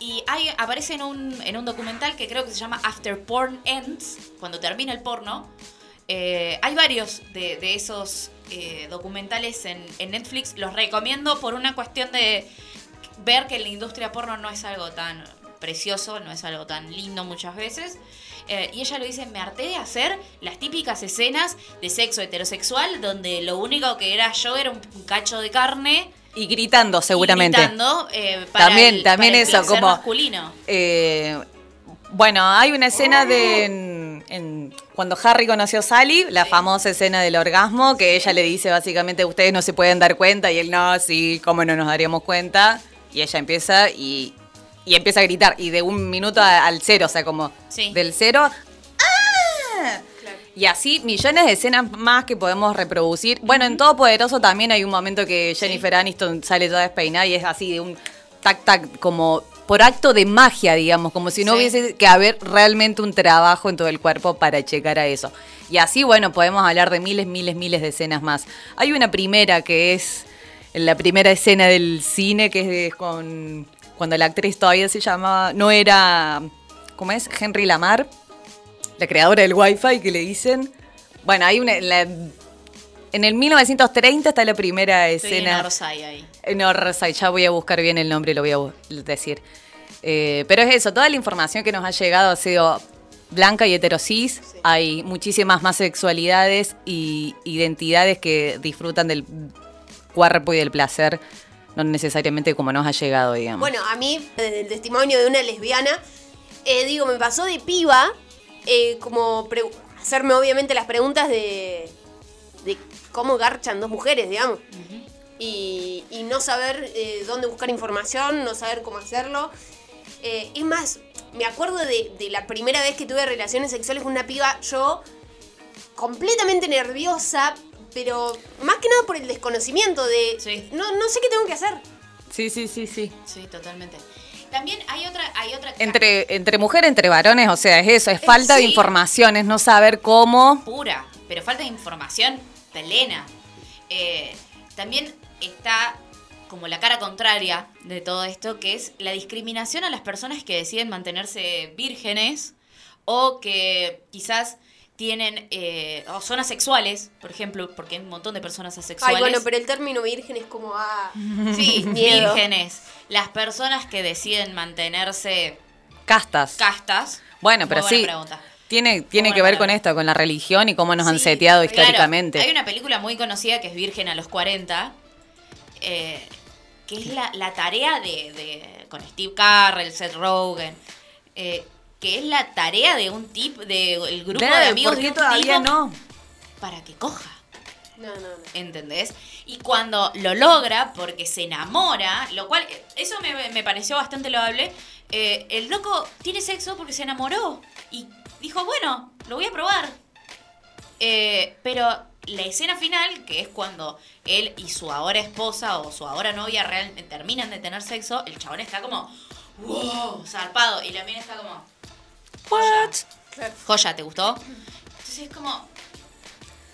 Y hay, aparece en un, en un documental que creo que se llama After Porn Ends, cuando termina el porno. Eh, hay varios de, de esos eh, documentales en, en Netflix. Los recomiendo por una cuestión de ver que la industria porno no es algo tan precioso, no es algo tan lindo muchas veces. Eh, y ella lo dice, me harté de hacer las típicas escenas de sexo heterosexual donde lo único que era yo era un, cacho de carne Y gritando, seguramente. y gritando, eh, para También- el- también para el eso, como- masculino. Eh, bueno, hay una escena de en- cuando Harry conoció a Sally, la famosa escena del orgasmo, que ella le dice básicamente ustedes no se pueden dar cuenta y él no, sí, cómo no nos daríamos cuenta. Y ella empieza y, y empieza a gritar y de un minuto a- al cero, o sea, como Sí. del cero. ¡ah! Y así millones de escenas más que podemos reproducir. Bueno, en Todopoderoso también hay un momento que Jennifer Aniston sale toda despeinada y es así de un tac tac como por acto de magia, digamos, como si no Sí. hubiese que haber realmente un trabajo en todo el cuerpo para checar a eso. Y así, bueno, podemos hablar de miles, miles, miles de escenas más. Hay una primera que es la primera escena del cine, que es con cuando la actriz todavía se llamaba, no era, ¿cómo es? Henry Lamar, la creadora del Wi-Fi, que le dicen. Bueno, hay una. la- en el 1930 está la primera Estoy en escena. Orsay ahí. En Orsay, ya voy a buscar bien el nombre y lo voy a decir. Eh, pero es eso, toda la información que nos ha llegado ha sido blanca y heterosis. Hay muchísimas más sexualidades y identidades que disfrutan del cuerpo y del placer, no necesariamente como nos ha llegado, digamos. Bueno, a mí, desde el testimonio de una lesbiana, eh, digo, me pasó de piba, eh, como hacerme obviamente las preguntas de, de cómo garchan dos mujeres, digamos. y, y no saber eh, dónde buscar información, no saber cómo hacerlo. Eh, es más, me acuerdo de, de la primera vez que tuve relaciones sexuales con una piba, yo completamente nerviosa, pero más que nada por el desconocimiento de... Sí. No, no sé qué tengo que hacer. Sí, sí, sí, sí. Sí, totalmente. También hay otra, hay otra Entre, entre mujer, entre varones, o sea, es eso, es falta de información, es no saber cómo. pura, pero falta de información plena. Eh, también está como la cara contraria de todo esto, que es la discriminación a las personas que deciden mantenerse vírgenes o que quizás tienen eh, o son asexuales, por ejemplo, porque hay un montón de personas asexuales. Ay, bueno, pero el término virgen es como... Ah, Sí, Miedo. vírgenes. Las personas que deciden mantenerse Castas. castas. Bueno, pero buena sí. pregunta. Tiene, tiene que ver con esto, con la religión y cómo nos han seteado claro. históricamente. Hay una película muy conocida que es Virgen a los 40, eh, que es la, la tarea de, de- con Steve Carell, Seth Rogen, eh, que es la tarea de un tip, del grupo de amigos ¿por de qué un todavía no? para que coja. no, no, no. ¿Entendés? Y cuando lo logra, porque se enamora, lo cual, eso me, me pareció bastante loable, eh, el loco tiene sexo porque se enamoró y dijo, bueno, lo voy a probar. Eh, pero la escena final, que es cuando él y su ahora esposa o su ahora novia realmente terminan de tener sexo, el chabón está como, wow, zarpado, y la mina está como, What? joya, ¿te gustó? Entonces es como,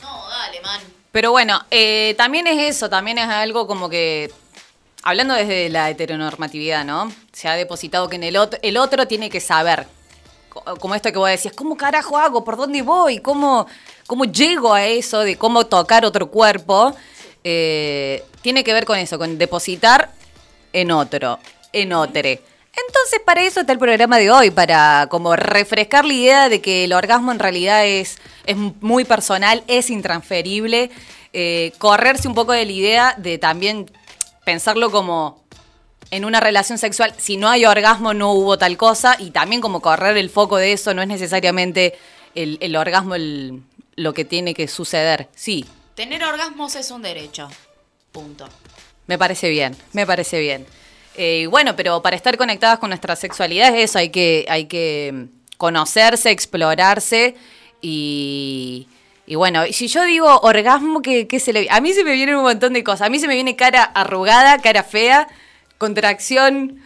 no, dale, man. Pero bueno, eh, también es eso, también es algo como que, hablando desde la heteronormatividad, ¿no? Se ha depositado que en el otro, el otro tiene que saber, como esto que vos decías, ¿cómo carajo hago? ¿Por dónde voy? ¿Cómo, cómo llego a eso de cómo tocar otro cuerpo? Eh, tiene que ver con eso, con depositar en otro, en otre. Entonces, para eso está el programa de hoy, para como refrescar la idea de que el orgasmo en realidad es, es muy personal, es intransferible, eh, correrse un poco de la idea de también pensarlo como en una relación sexual, si no hay orgasmo no hubo tal cosa, y también como correr el foco de eso, no es necesariamente el, el orgasmo el- lo que tiene que suceder. Sí, Tener orgasmos es un derecho. Punto. Me parece bien, me parece bien. Eh, bueno, pero para estar conectadas con nuestra sexualidad es eso, hay que, hay que conocerse, explorarse y, y bueno, si yo digo orgasmo, ¿qué, qué se le A mí se me vienen un montón de cosas. A mí se me viene cara arrugada, cara fea, contracción.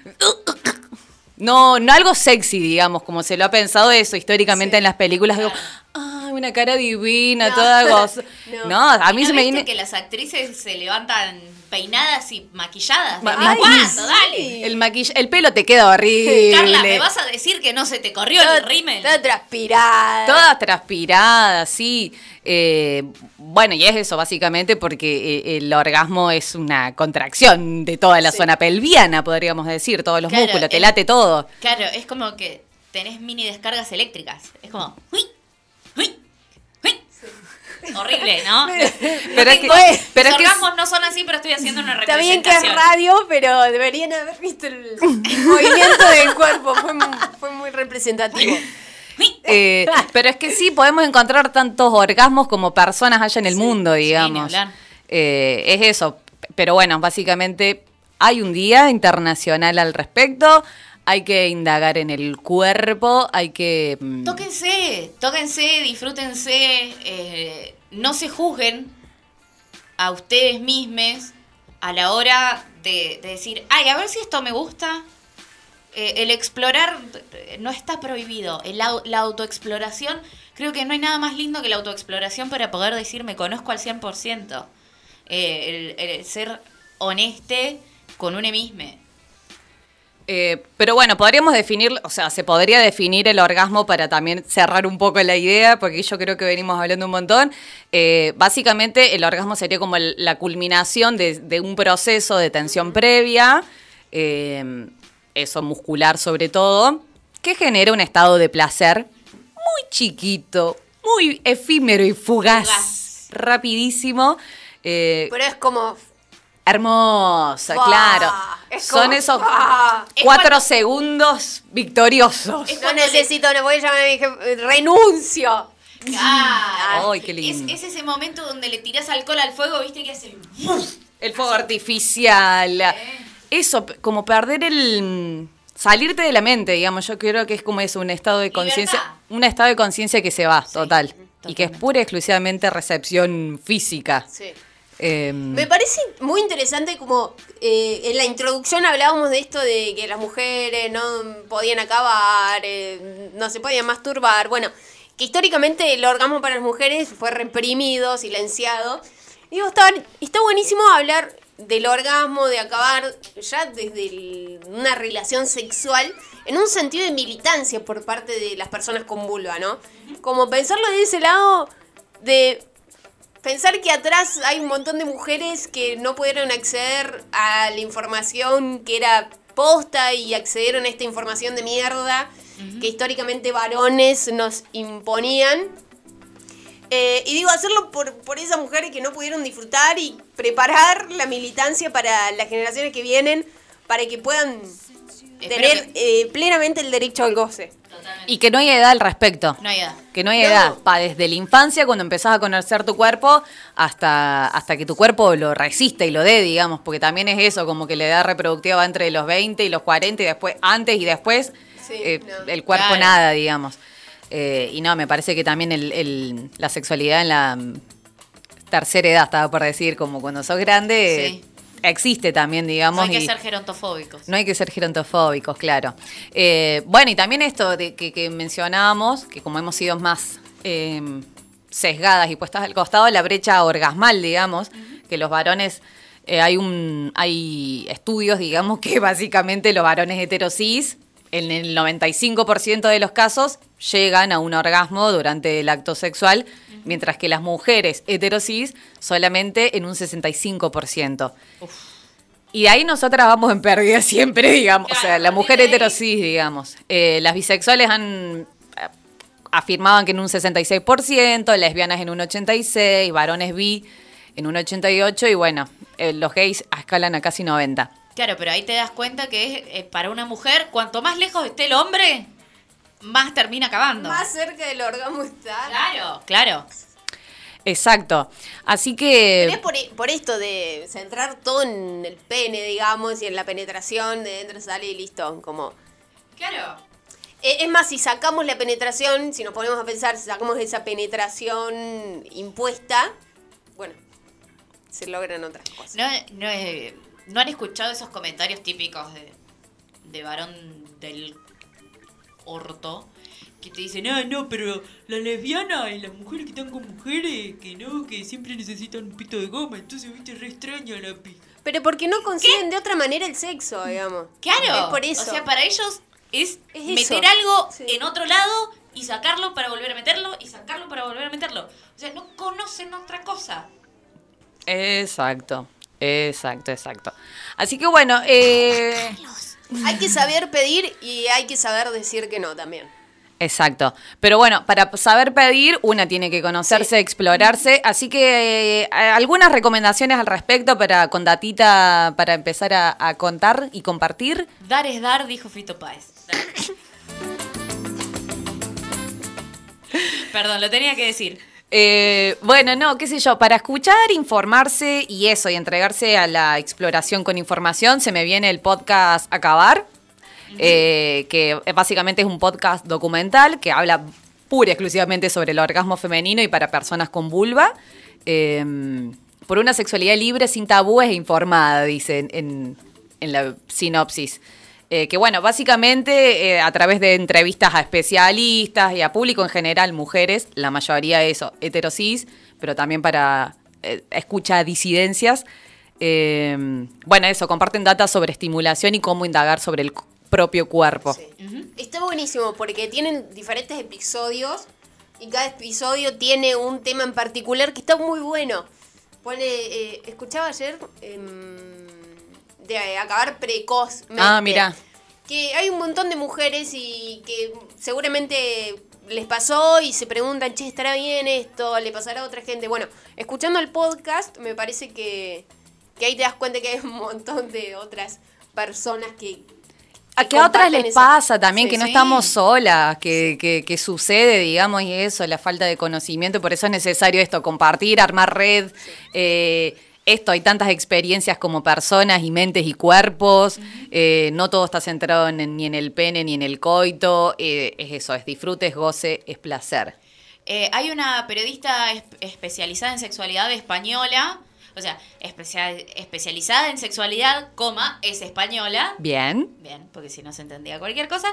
No, no algo sexy, digamos, como se lo ha pensado eso históricamente en las películas. Digo, ay, una cara divina, No. toda gozosa. No. No. a mí ¿No se me viene... que las actrices se levantan peinadas y maquilladas? Ma-. Dale. El maquillaje, el pelo te queda horrible. Carla, ¿me vas a decir que no se te corrió el rímel? Toda transpirada. Todas transpiradas, sí. Eh, bueno, y es eso básicamente porque eh, el orgasmo es una contracción de toda la Sí. zona pelviana, podríamos decir, todos los Claro, músculos, te el- late todo. Claro, es como que tenés mini descargas eléctricas. Es como... ¡uy! ¡uy! Horrible, ¿no? Pero es que, tengo- pero Mis es que orgasmos no son así, pero estoy haciendo una Está bien que es representación. radio, pero deberían haber visto el movimiento del cuerpo. Fue, mu- fue muy representativo. eh, pero es que sí, podemos encontrar tantos orgasmos como personas allá en el Sí, mundo, sí, digamos. hablar. Eh, es eso. Pero bueno, básicamente hay un día internacional al respecto. Hay que indagar en el cuerpo, hay que... mm, Tóquense, tóquense, disfrútense, eh, no se juzguen a ustedes mismos a la hora de, de decir, ay, a ver si esto me gusta. Eh, el explorar no está prohibido. El la autoexploración, creo que no hay nada más lindo que la autoexploración para poder decir me conozco al 100%. Eh, el, el ser honeste con uno mismo. Eh, pero bueno, podríamos definir, o sea, se podría definir el orgasmo para también cerrar un poco la idea, porque yo creo que venimos hablando un montón. Eh, básicamente, el orgasmo sería como el- la culminación de, de un proceso de tensión previa, eh, eso muscular sobre todo, que genera un estado de placer muy chiquito, muy efímero y fugaz, Fugaz. rapidísimo. eh, Pero es como. Hermosa, claro. Es Son como- esos. Es cuatro cuando- segundos victoriosos. Es No necesito, no voy a llamar a mi jefe. Renuncio. Claro. Ay, qué lindo. Es, es ese momento donde le tirás alcohol al fuego, viste que hace. El fuego artificial. Eso, como perder el. salirte de la mente, digamos. Yo creo que es como eso, un estado de conciencia. Un estado de conciencia que se va, total. Y que es pura y exclusivamente recepción física. Sí. Eh, Me parece muy interesante como eh, en la introducción hablábamos de esto de que las mujeres no podían acabar, eh, no se podían masturbar, bueno, que históricamente el orgasmo para las mujeres fue reprimido, silenciado. Digo, está, está buenísimo hablar del orgasmo, de acabar ya desde una relación sexual en un sentido de militancia por parte de las personas con vulva, ¿no? Como pensarlo de ese lado de Pensar que atrás hay un montón de mujeres que no pudieron acceder a la información que era posta y accedieron a esta información de mierda que históricamente varones nos imponían. Eh, y digo, hacerlo por, por esas mujeres que no pudieron disfrutar y preparar la militancia para las generaciones que vienen para que puedan tener que- eh, plenamente el derecho al goce. y que no hay edad al respecto. No hay edad. Que no hay No. edad. Pa, desde la infancia, cuando empezás a conocer tu cuerpo, hasta, hasta que tu cuerpo lo resiste y lo dé, digamos. Porque también es eso, como que la edad reproductiva va entre los 20 y los 40 y después, antes y después, Sí, eh, no. el cuerpo Claro. nada, digamos. Eh, y no, me parece que también el- el- la sexualidad en la tercera edad, estaba por decir, como cuando sos grande, Sí. Existe también, No digamos. hay que y- ser gerontofóbicos. no hay que ser gerontofóbicos, claro. Eh, bueno, y también esto de que, que mencionábamos, que como hemos sido más eh, sesgadas y puestas al costado, la brecha orgasmal, digamos, que los varones, eh, hay un hay estudios, digamos, que básicamente los varones heterosis, en el 95% de los casos, llegan a un orgasmo durante el acto sexual, mientras que las mujeres heterosis solamente en un 65%. Y de ahí nosotras vamos en pérdida siempre, digamos. o sea, la mujer heterosis, digamos. Eh, las bisexuales han eh, afirmaban que en un 66%, lesbianas en un 86%, varones bi en un 88% y bueno, eh, los gays escalan a casi 90%. Claro, pero ahí te das cuenta que es eh, para una mujer, cuanto más lejos esté el hombre, más termina acabando. Más cerca del orgasmo está. Claro, claro. Exacto. Así Pero es que por, por esto de centrar todo en el pene, digamos, y en la penetración, de dentro sale y listo. Como. Claro. Eh, Es más, si sacamos la penetración, si nos ponemos a pensar, si sacamos esa penetración impuesta, bueno, se logran otras cosas. No, no, eh, ¿no han escuchado esos comentarios típicos de, de varón del orto? Que te dicen, ah, no, pero las lesbianas y las mujeres que están con mujeres, que no, que siempre necesitan un pito de goma, entonces, viste, re extraña la pi. Pero porque no consiguen de otra manera el sexo, digamos. Claro. Es por eso. O sea, para ellos es, Es meter algo Sí. en otro lado y sacarlo para volver a meterlo y sacarlo para volver a meterlo. O sea, no conocen otra cosa. exacto. Exacto, exacto. Así que bueno, eh, Hay que saber pedir y hay que saber decir que no también. Exacto. Pero bueno, para saber pedir, una tiene que conocerse, explorarse. Así que eh, algunas recomendaciones al respecto para con datita para empezar a, a contar y compartir. Dar es dar, dijo Fito Páez. Perdón, lo tenía que decir. Eh, bueno, no, qué sé yo, para escuchar, informarse y eso, y entregarse a la exploración con información, se me viene el podcast Acabar, eh, que básicamente es un podcast documental que habla pura y exclusivamente sobre el orgasmo femenino y para personas con vulva, eh, por una sexualidad libre, sin tabúes e informada, dice en, en- en la sinopsis. Eh, que bueno, básicamente eh, a través de entrevistas a especialistas y a público en general, mujeres, la mayoría eso, heterosis, pero también para eh, escucha disidencias. eh, bueno, eso, comparten datos sobre estimulación y cómo indagar sobre el propio cuerpo. Sí. Está buenísimo porque tienen diferentes episodios y cada episodio tiene un tema en particular que está muy bueno. Pone, eh, escuchaba ayer em, de acabar precozmente. Ah, mirá. Que hay un montón de mujeres y que seguramente les pasó y se preguntan, che, ¿estará bien esto? ¿Le pasará a otra gente? Bueno, escuchando el podcast me parece que, que ahí te das cuenta que hay un montón de otras personas que... A que a otras les pasa también, Sí, que no sí. estamos solas, que, que- que sucede, digamos, y eso, la falta de conocimiento, por eso es necesario esto, compartir, armar red, eh, esto, hay tantas experiencias como personas y mentes y cuerpos, eh, no todo está centrado en- ni en el pene ni en el coito, eh, es eso, es disfrute, es goce, es placer. Eh, hay una periodista es- especializada en sexualidad española, o sea, especia- especializada en sexualidad, coma, es española. Bien, Bien, porque si no se entendía cualquier cosa.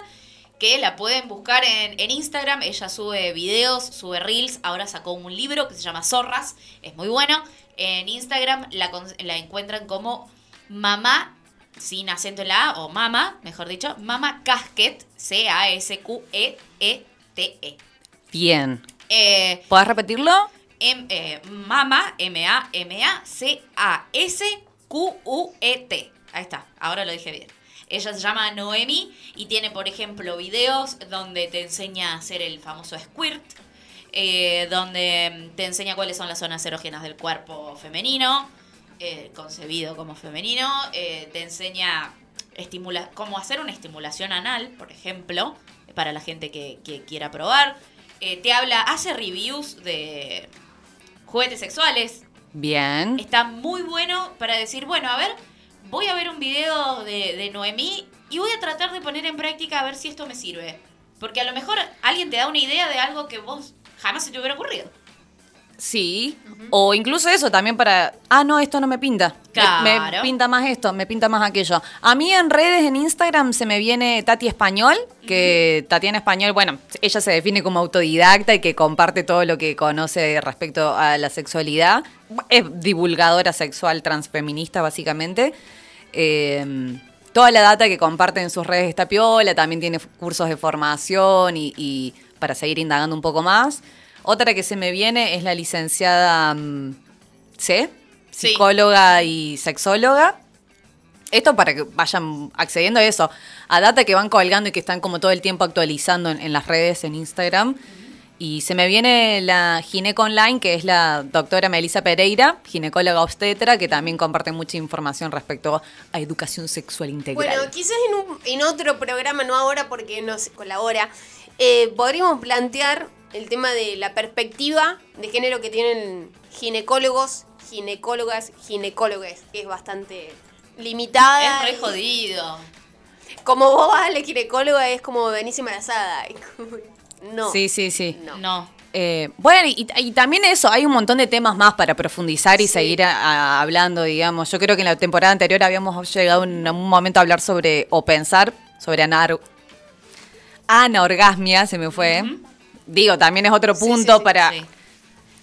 Que la pueden buscar en, en Instagram. Ella sube videos, sube reels. Ahora sacó un libro que se llama Zorras. Es muy bueno. En Instagram la, la encuentran como Mamá, sin acento en la A, o Mama, mejor dicho, Mama Casket, C-A-S-Q-E-E-T-E. bien. Eh, ¿Podés repetirlo? M- eh, Mama, M-A-M-A-C-A-S-Q-U-E-T. Ahí está, ahora lo dije bien. Ella se llama Noemi y tiene, por ejemplo, videos donde te enseña a hacer el famoso squirt, eh, donde te enseña cuáles son las zonas erógenas del cuerpo femenino, eh, concebido como femenino, eh, te enseña estimula cómo hacer una estimulación anal, por ejemplo, para la gente que, que quiera probar. Te habla, hace reviews de juguetes sexuales. Bien. Está muy bueno para decir, bueno, a ver, voy a ver un video de, de Noemí y voy a tratar de poner en práctica a ver si esto me sirve. Porque a lo mejor alguien te da una idea de algo que vos jamás se te hubiera ocurrido. Sí, o incluso eso también para, ah, no, esto no me pinta. Me- Me, Claro. pinta más esto, me pinta más aquello. A mí en redes, en Instagram, se me viene Tati Español, que Tatiana Español, bueno, ella se define como autodidacta y que comparte todo lo que conoce respecto a la sexualidad. Es divulgadora sexual transfeminista, básicamente. Eh, toda la data que comparte en sus redes está piola, también tiene cursos de formación y, y para seguir indagando un poco más. Otra que se me viene es la licenciada mm, C, Sí. psicóloga y sexóloga. Esto para que vayan accediendo a eso, a data que van colgando y que están como todo el tiempo actualizando en, en las redes, en Instagram. Y se me viene la gineco online, que es la doctora Melissa Pereira, ginecóloga obstetra, que también comparte mucha información respecto a educación sexual integral. Bueno, quizás en, un- en otro programa, no ahora porque nos colabora, eh, podríamos plantear el tema de la perspectiva de género que tienen ginecólogos, ginecólogas, ginecólogues, que es bastante limitada. es re y- jodido. Como vos vas a la ginecóloga es como venís embarazada. No. Sí, sí, sí. No. No. Eh, bueno, y, y también eso, hay un montón de temas más para profundizar y Sí. seguir a- a- hablando, digamos. Yo creo que en la temporada anterior habíamos llegado en un momento a hablar sobre, o pensar sobre anar, anorgasmia, se me fue. Digo, también es otro punto sí, sí, para... Sí.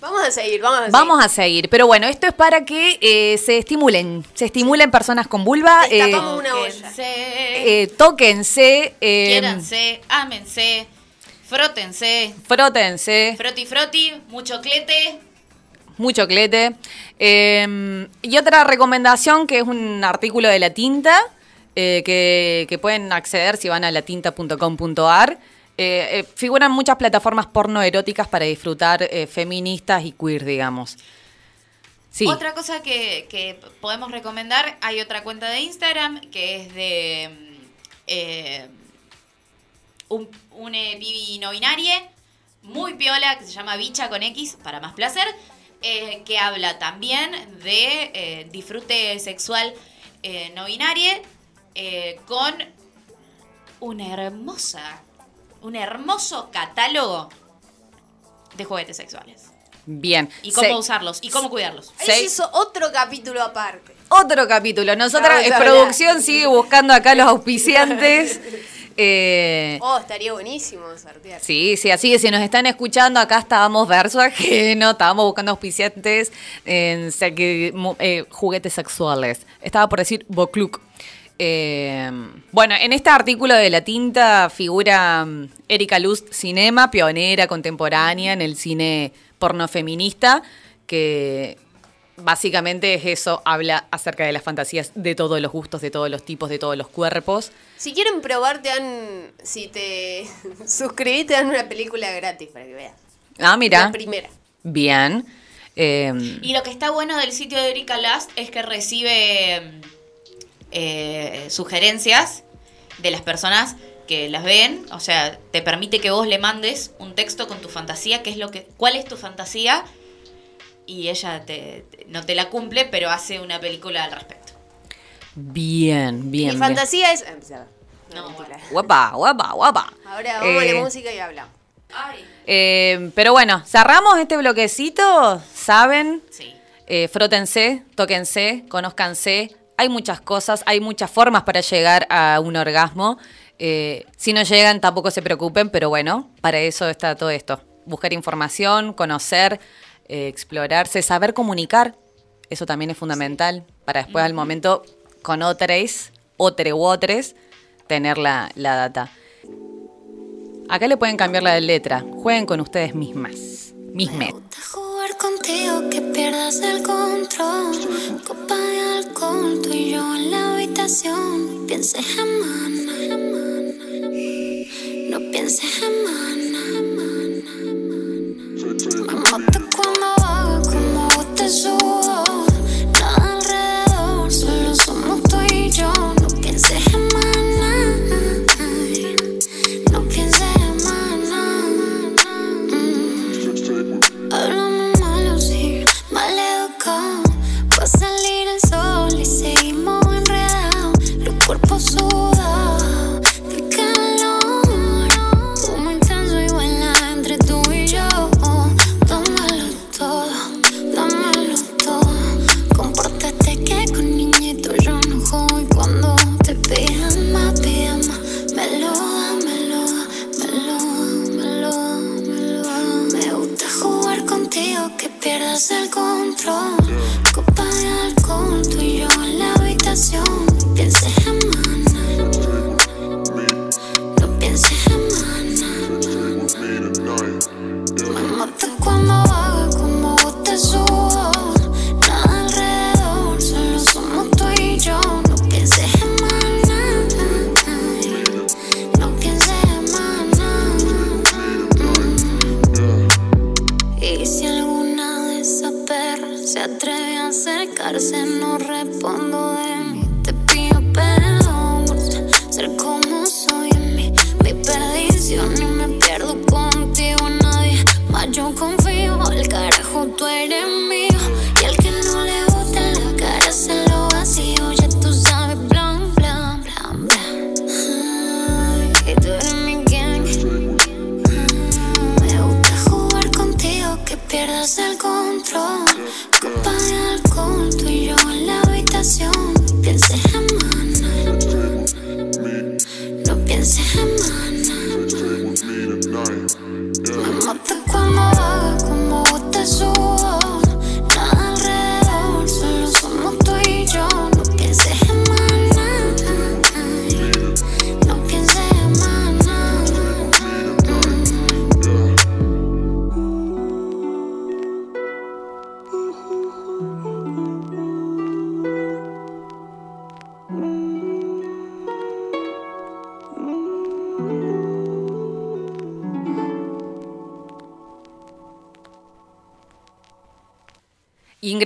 Vamos a seguir, vamos a seguir. Vamos a seguir, pero bueno, esto es para que eh, se estimulen, se estimulen personas con vulva, eh, una olla. Tóquense, eh, tóquense, eh, quiéranse, ámense, frótense, frótense, froti froti, mucho clete. mucho clete. Eh, y otra recomendación que es un artículo de La Tinta, eh, que, pueden acceder si van a latinta.com.ar. Eh, eh, figuran muchas plataformas porno eróticas para disfrutar feministas y queer, digamos. Otra cosa que, podemos recomendar, hay otra cuenta de Instagram que es de mm, un, un pibi no binarie, muy piola, que se llama Bicha con X, para más placer, que habla también de disfrute sexual eh, no binarie, eh, con una hermosa, un hermoso catálogo de juguetes sexuales. Bien. Y cómo Se- usarlos, y cómo cuidarlos. Ahí se hizo otro capítulo aparte. Otro capítulo. Nosotras, producción, sigue buscando acá los auspiciantes. Eh, Oh, estaría buenísimo sortear. Sí, sí, así que si nos están escuchando, acá estábamos verso ajeno, estábamos buscando auspiciantes en eh, juguetes sexuales. Estaba por decir Bocluc. Eh, bueno, en este artículo de La Tinta figura mm, Erika Luz Cinema, pionera contemporánea en el cine porno feminista, que básicamente es eso, habla acerca de las fantasías de todos los gustos, de todos los tipos, de todos los cuerpos. Si quieren probar, te dan. Si te suscribís, te dan una película gratis para que veas. Ah, mira. La primera. Bien. Eh, Y lo que está bueno del sitio de Erika Last es que recibe eh, sugerencias de las personas que las ven, o sea, te permite que vos le mandes un texto con tu fantasía, qué es lo que, cuál es tu fantasía, y ella te- te- no te la cumple, pero hace una película al respecto. Bien, bien. Mi bien. fantasía es. No. Guapa, guapa, guapa. Ahora vamos a Eh, la música y hablamos. eh, pero bueno, cerramos este bloquecito, ¿saben? Sí. Eh, frótense, tóquense, conózcanse. Hay muchas cosas, hay muchas formas para llegar a un orgasmo. Eh, si no llegan, tampoco se preocupen, pero bueno, para eso está todo esto. Buscar información, conocer, eh, explorarse, saber comunicar. Eso también es fundamental para después al momento con otros, otre u otres, tener la, la data. Acá le pueden cambiar la letra. Jueguen con ustedes mismas. Mismes. Contigo, que pierdas el control. Copa de alcohol, tú y yo en la habitación. Pienses en mana, no pienses. Me mata cuando hago como te subo. Nada alrededor, solo somos tú y yo. No pienses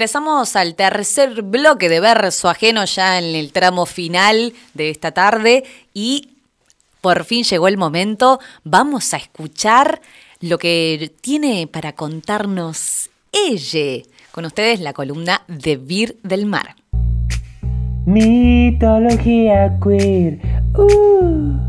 Ingresamos al tercer bloque de verso ajeno ya en el tramo final de esta tarde y por fin llegó el momento. Vamos a escuchar lo que tiene para contarnos ella. Con ustedes la columna de Vir del Mar. Mitología queer. Uh.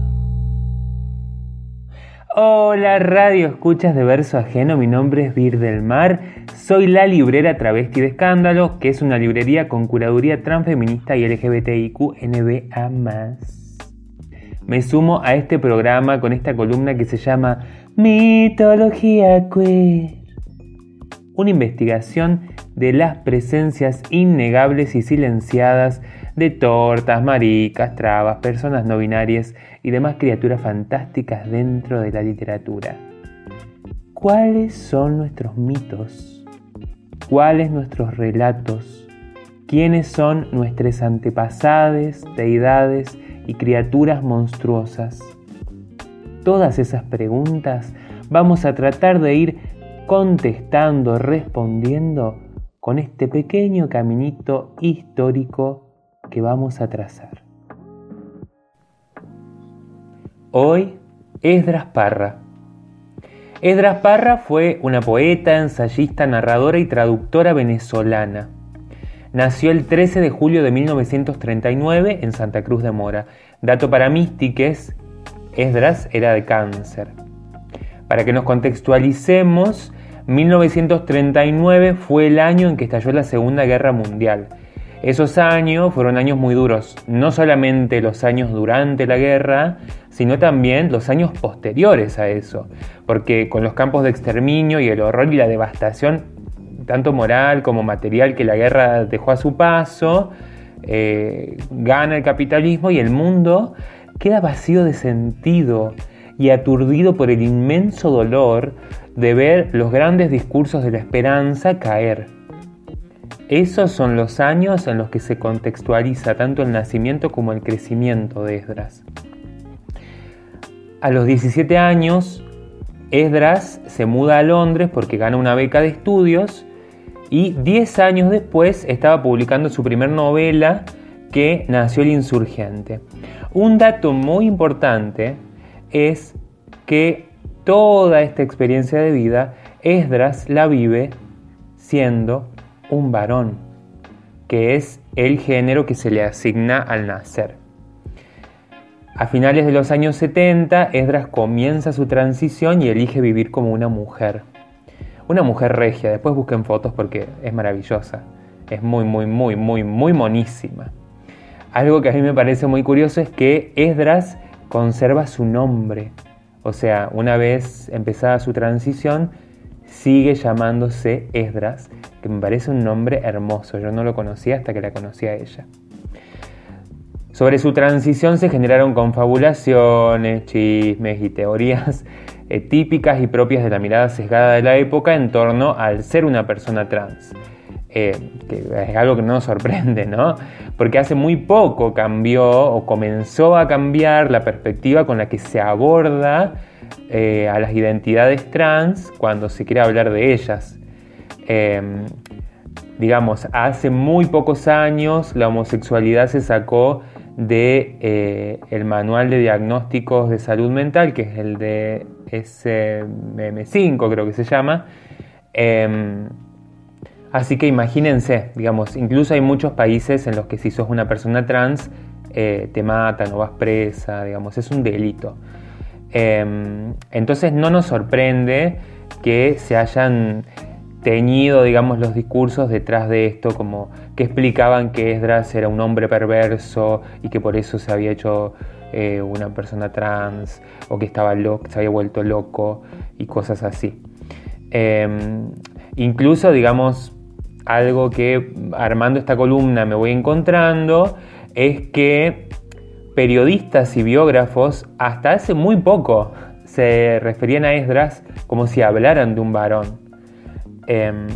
Hola radio escuchas de verso ajeno, mi nombre es Vir del Mar, soy la librera travesti de escándalo, que es una librería con curaduría transfeminista y LGBTIQ NBA+. Me sumo a este programa con esta columna que se llama Mitología queer. Una investigación de las presencias innegables y silenciadas de tortas, maricas, trabas, personas no binarias y demás criaturas fantásticas dentro de la literatura. ¿Cuáles son nuestros mitos? ¿Cuáles nuestros relatos? ¿Quiénes son nuestros antepasados, deidades y criaturas monstruosas? Todas esas preguntas vamos a tratar de ir contestando, respondiendo con este pequeño caminito histórico que vamos a trazar. Hoy Esdras Parra. Edras Parra fue una poeta, ensayista, narradora y traductora venezolana. Nació el 13 de julio de 1939 en Santa Cruz de Mora. Dato para místiques, Esdras era de cáncer. Para que nos contextualicemos, 1939 fue el año en que estalló la Segunda Guerra Mundial. Esos años fueron años muy duros, no solamente los años durante la guerra, sino también los años posteriores a eso, porque con los campos de exterminio y el horror y la devastación, tanto moral como material, que la guerra dejó a su paso, eh, gana el capitalismo y el mundo queda vacío de sentido y aturdido por el inmenso dolor de ver los grandes discursos de la esperanza caer. Esos son los años en los que se contextualiza tanto el nacimiento como el crecimiento de Esdras. A los 17 años, Esdras se muda a Londres porque gana una beca de estudios y 10 años después estaba publicando su primer novela que nació el insurgente. Un dato muy importante es que toda esta experiencia de vida Esdras la vive siendo un varón, que es el género que se le asigna al nacer. A finales de los años 70, Esdras comienza su transición y elige vivir como una mujer. Una mujer regia, después busquen fotos porque es maravillosa. Es muy, muy, muy, muy, muy monísima. Algo que a mí me parece muy curioso es que Esdras conserva su nombre. O sea, una vez empezada su transición, sigue llamándose Esdras, que me parece un nombre hermoso. Yo no lo conocía hasta que la conocí a ella. Sobre su transición se generaron confabulaciones, chismes y teorías eh, típicas y propias de la mirada sesgada de la época en torno al ser una persona trans. Eh, que es algo que no nos sorprende, ¿no? Porque hace muy poco cambió o comenzó a cambiar la perspectiva con la que se aborda eh, a las identidades trans cuando se quiere hablar de ellas. Em, digamos, hace muy pocos años la homosexualidad se sacó de eh, el manual de diagnósticos de salud mental, que es el de SM5 creo que se llama. Em, así que imagínense, digamos, incluso hay muchos países en los que si sos una persona trans eh, te matan o vas presa, digamos, es un delito. Em, entonces no nos sorprende que se hayan teñido, digamos, los discursos detrás de esto, como que explicaban que Esdras era un hombre perverso y que por eso se había hecho eh, una persona trans o que estaba loco, se había vuelto loco y cosas así. Em, incluso, digamos, algo que armando esta columna me voy encontrando es que periodistas y biógrafos hasta hace muy poco se referían a Esdras como si hablaran de un varón. Eh,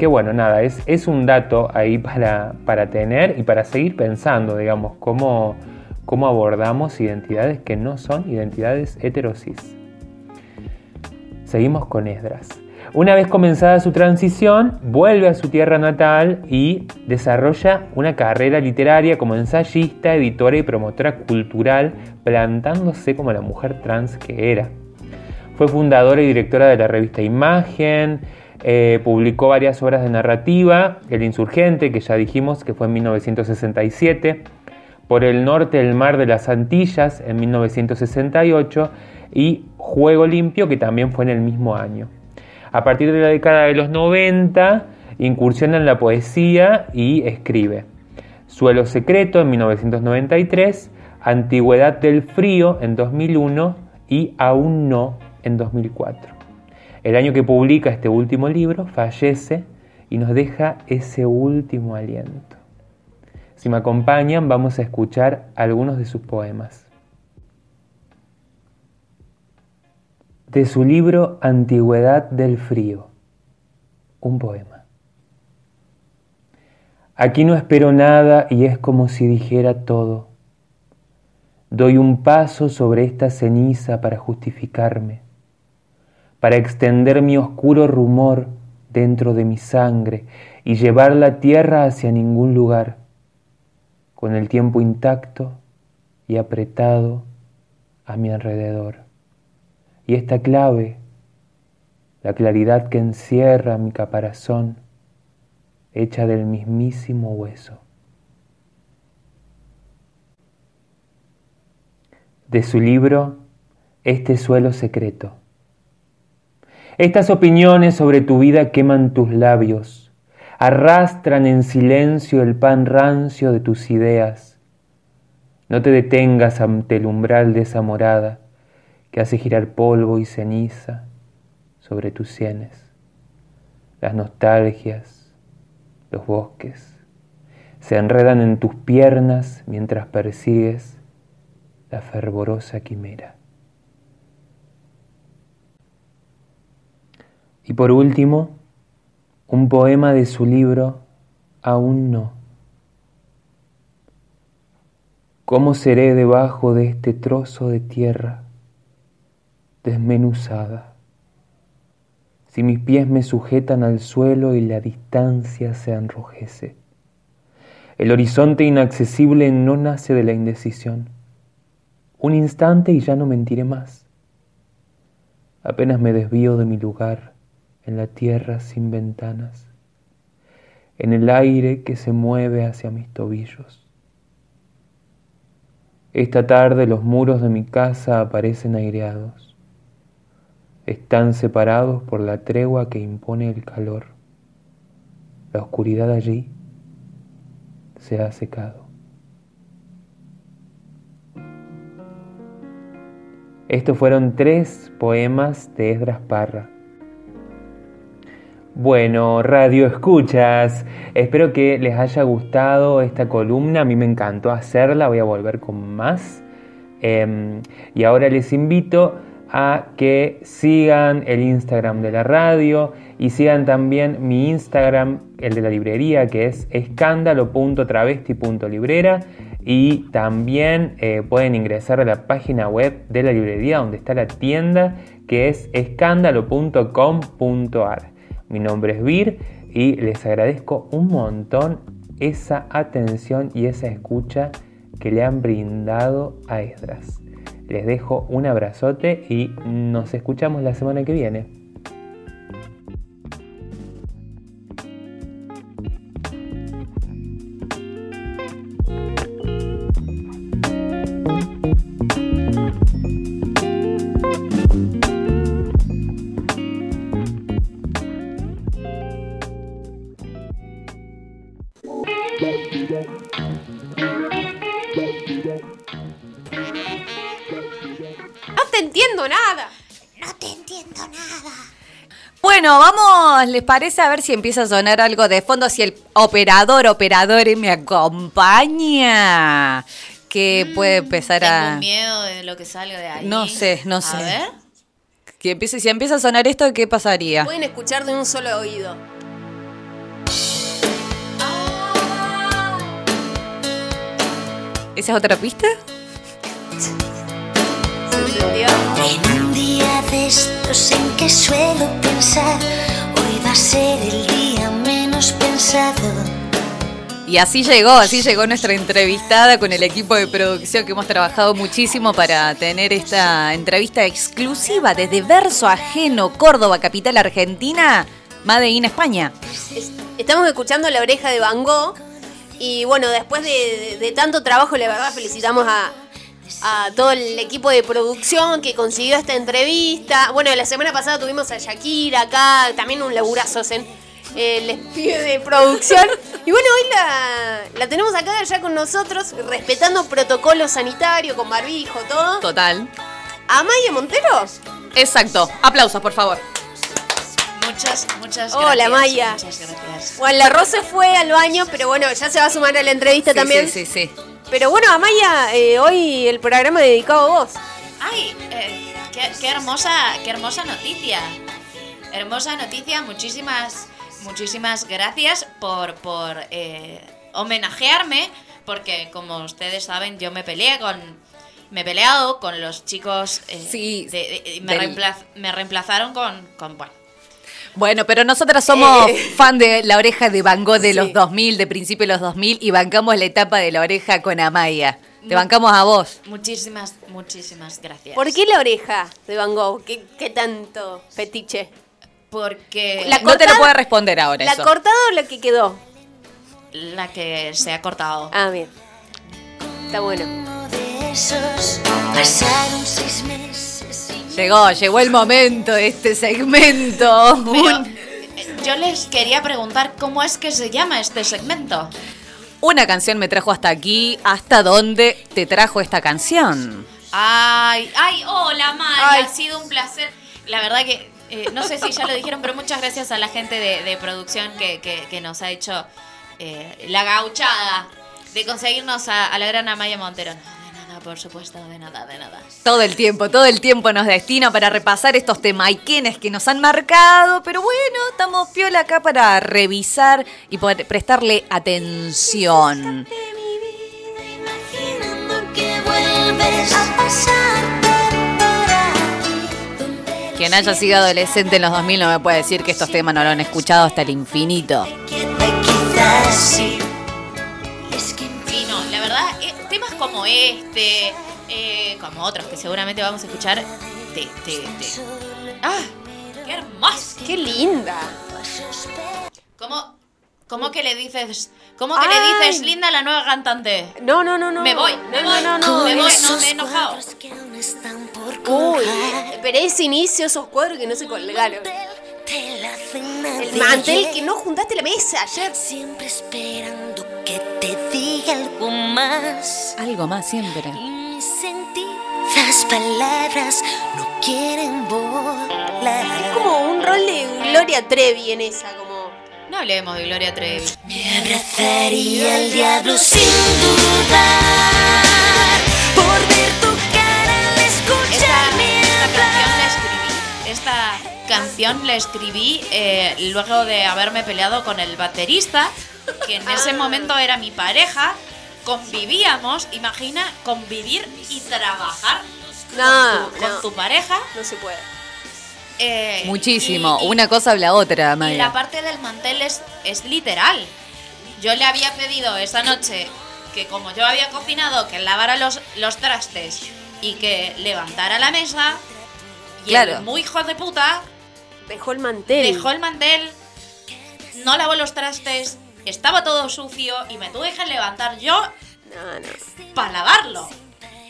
que bueno, nada, es, es un dato ahí para, para, tener y para seguir pensando, digamos, cómo, cómo abordamos identidades que no son identidades heterosis. Seguimos con Esdras. Una vez comenzada su transición, vuelve a su tierra natal y desarrolla una carrera literaria como ensayista, editora y promotora cultural, plantándose como la mujer trans que era. Fue fundadora y directora de la revista Imagen, eh, publicó varias obras de narrativa, El Insurgente, que ya dijimos que fue en 1967, Por el Norte del Mar de las Antillas en 1968 y Juego Limpio, que también fue en el mismo año. A partir de la década de los 90 incursiona en la poesía y escribe. Suelo Secreto en 1993, Antigüedad del Frío en 2001 y Aún no en 2004. El año que publica este último libro fallece y nos deja ese último aliento. Si me acompañan vamos a escuchar algunos de sus poemas. De su libro Antigüedad del Frío, un poema. Aquí no espero nada y es como si dijera todo. Doy un paso sobre esta ceniza para justificarme, para extender mi oscuro rumor dentro de mi sangre y llevar la tierra hacia ningún lugar, con el tiempo intacto y apretado a mi alrededor. Y esta clave la claridad que encierra mi caparazón, hecha del mismísimo hueso. De su libro, Este suelo secreto. Estas opiniones sobre tu vida queman tus labios, arrastran en silencio el pan rancio de tus ideas. No te detengas ante el umbral de esa morada que hace girar polvo y ceniza sobre tus sienes. Las nostalgias, los bosques, se enredan en tus piernas mientras persigues la fervorosa quimera. Y por último, un poema de su libro Aún no. ¿Cómo seré debajo de este trozo de tierra desmenuzada? Si mis pies me sujetan al suelo y la distancia se enrojece. El horizonte inaccesible no nace de la indecisión. Un instante y ya no mentiré más. Apenas me desvío de mi lugar en la tierra sin ventanas, en el aire que se mueve hacia mis tobillos. Esta tarde los muros de mi casa aparecen aireados. Están separados por la tregua que impone el calor. La oscuridad allí se ha secado. Estos fueron tres poemas de Esdras Parra. Bueno, radio escuchas, espero que les haya gustado esta columna, a mí me encantó hacerla, voy a volver con más. Em, y ahora les invito a que sigan el Instagram de la radio y sigan también mi Instagram, el de la librería, que es escándalo.travesti.librera y también eh, pueden ingresar a la página web de la librería donde está la tienda, que es escándalo.com.ar. Mi nombre es Vir y les agradezco un montón esa atención y esa escucha que le han brindado a Esdras. Les dejo un abrazote y nos escuchamos la semana que viene. Bueno, vamos, ¿les parece a ver si empieza a sonar algo de fondo? Si el operador, operador me acompaña. Que mm, puede empezar tengo a. miedo de lo que salga de ahí. No sé, no sé. A ver. Que empiece, si empieza a sonar esto, ¿qué pasaría? Pueden escuchar de un solo oído. ¿Esa es otra pista? En un día de estos en que suelo pensar, hoy va a ser el día menos pensado. Y así llegó, así llegó nuestra entrevistada con el equipo de producción que hemos trabajado muchísimo para tener esta entrevista exclusiva desde Verso Ajeno, Córdoba, capital argentina, Made in España. Es- Estamos escuchando La Oreja de Van Gogh. Y bueno, después de, de- de tanto trabajo, la verdad felicitamos a, a todo el equipo de producción que consiguió esta entrevista. Bueno, la semana pasada tuvimos a Shakira acá, también un laburazo en el estudio de producción. Y bueno, hoy la, la tenemos acá ya con nosotros, respetando protocolo sanitario, con barbijo, todo. Total. Amaya Montero. Exacto. Aplausos, por favor. Muchas, muchas Hola, gracias. Maya. Muchas gracias. Juan La Rosa fue al baño, pero bueno, ya se va a sumar a la entrevista Sí, también. Sí, sí, sí. Pero bueno, Amaya, eh, hoy el programa dedicado a vos. Ay, eh, qué, qué hermosa, qué hermosa noticia. Hermosa noticia, muchísimas, muchísimas gracias por, por eh, homenajearme, porque como ustedes saben, yo me peleé con, me he peleado con los chicos. eh, Sí, de- de- y me, del- reemplaz- me reemplazaron con, con bueno, Bueno, pero nosotras somos Eh. fan de la oreja de Van Gogh de Sí. los 2000, de principio de los 2000, y bancamos la etapa de la oreja con Amaya. Te bancamos a vos. muchísimas, muchísimas gracias. ¿Por qué la oreja de Van Gogh? ¿Qué, qué tanto fetiche? Porque La no te lo puede responder ahora ¿La eso. cortada o la que quedó? la que se ha cortado. Ah, bien. Está bueno. Uno de esos pasaron seis meses Llegó, llegó el momento de este segmento. Pero eh, yo les quería preguntar cómo es que se llama este segmento. una canción me trajo hasta aquí. ¿Hasta dónde te trajo esta canción? Ay, ay, hola Mari, ha sido un placer. La verdad que, eh, no sé si ya lo dijeron, pero muchas gracias a la gente de, de producción que, que- que nos ha hecho eh, la gauchada de conseguirnos a, a la gran Amaya Montero. Por supuesto, de nada, de nada. Todo el tiempo, todo el tiempo nos destina para repasar estos temaiquenes que nos han marcado, pero bueno, estamos piola acá para revisar y poder prestarle atención. Quien haya sido adolescente en los 2000 no me puede decir que estos temas no lo han escuchado hasta el infinito. sí. Como este, eh, como otros que seguramente vamos a escuchar, te, te, te- ¡Ah! ¡Qué hermoso! ¡Qué linda! ¿Cómo, cómo que le dices, cómo que le Ay. dices linda a la nueva cantante? No, no, no, no. Me voy, me voy, no, no, me no. voy, esos no me he enojado. Uy, pero ese inicio, esos cuadros que no se colgaron. El mantel que no juntaste la mesa ayer. Siempre esperando que te diga algo más. Algo más siempre. Y mis sentidas palabras no quieren volar. Como un rol de Gloria Trevi en esa, como. No hablemos de Gloria Trevi. Me abrazaría al diablo sin dudar. Por ver tu cara al escuchar mi Esta, esta canción la escribí, esta canción la escribí eh, luego de haberme peleado con el baterista, que en ese momento era mi pareja. Convivíamos, imagina convivir y trabajar No, con, tu, con no. tu pareja. No se puede. eh, Muchísimo. y- y- Una cosa habla otra, Y la parte del mantel es, es literal. Yo le había pedido esa noche que como yo había cocinado, que lavara los, los trastes y que levantara la mesa. Y Claro. el muy hijo de puta Dejó el mantel. dejó el mantel, no lavó los trastes, estaba todo sucio y me tuve que levantar yo No, no. para lavarlo.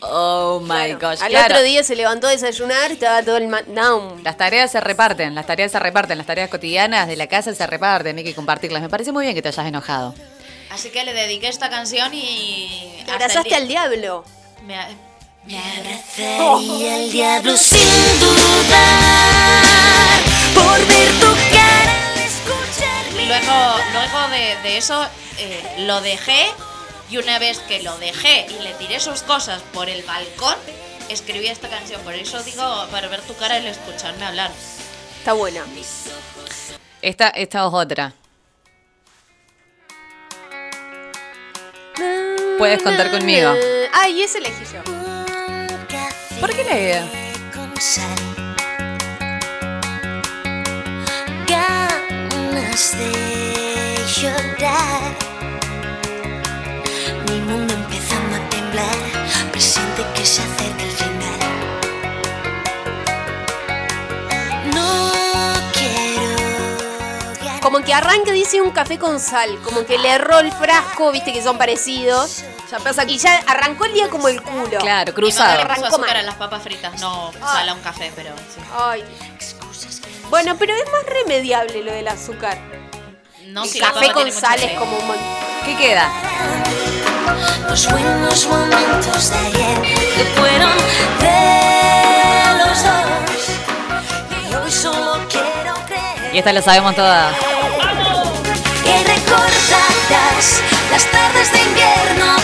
Oh my Claro. gosh. Al claro. otro día se levantó a desayunar, estaba todo el. No. Las tareas se reparten, las tareas se reparten, las tareas cotidianas de la casa se reparten, hay que compartirlas. Me parece muy bien que te hayas enojado. Así que le dediqué esta canción y... Te abrazaste al diablo. Me, me Abrazaría al diablo sin dudar. Por ver tu cara al escuchar mi Luego, luego de, de eso eh, lo dejé y una vez que lo dejé y le tiré sus cosas por el balcón, escribí esta canción. Por eso digo, para ver tu cara y escucharme hablar. Está buena. Esta, esta es otra. Puedes contar conmigo. Ay, ese elegí yo. ¿Por qué le.? con sal. Ganas de llorar. Mi mundo empezando a temblar. Presiente que se acerca el final. No quiero ganar. Como que arranca, dice un café con sal. Como que le erró el frasco, viste que son parecidos. Ya pasa Y ya arrancó el día como el culo. Claro, cruzado. le puso azúcar mal. a las papas fritas, no sal a un café, pero sí. Ay. Bueno, pero es más remediable lo del azúcar. No, si café con tiene mucho sal es aceite. como un mon- ¿Qué queda? Los buenos momentos de ayer que fueron de los dos. Y hoy solo quiero creer Y esta la sabemos todas. que recordarás las tardes de invierno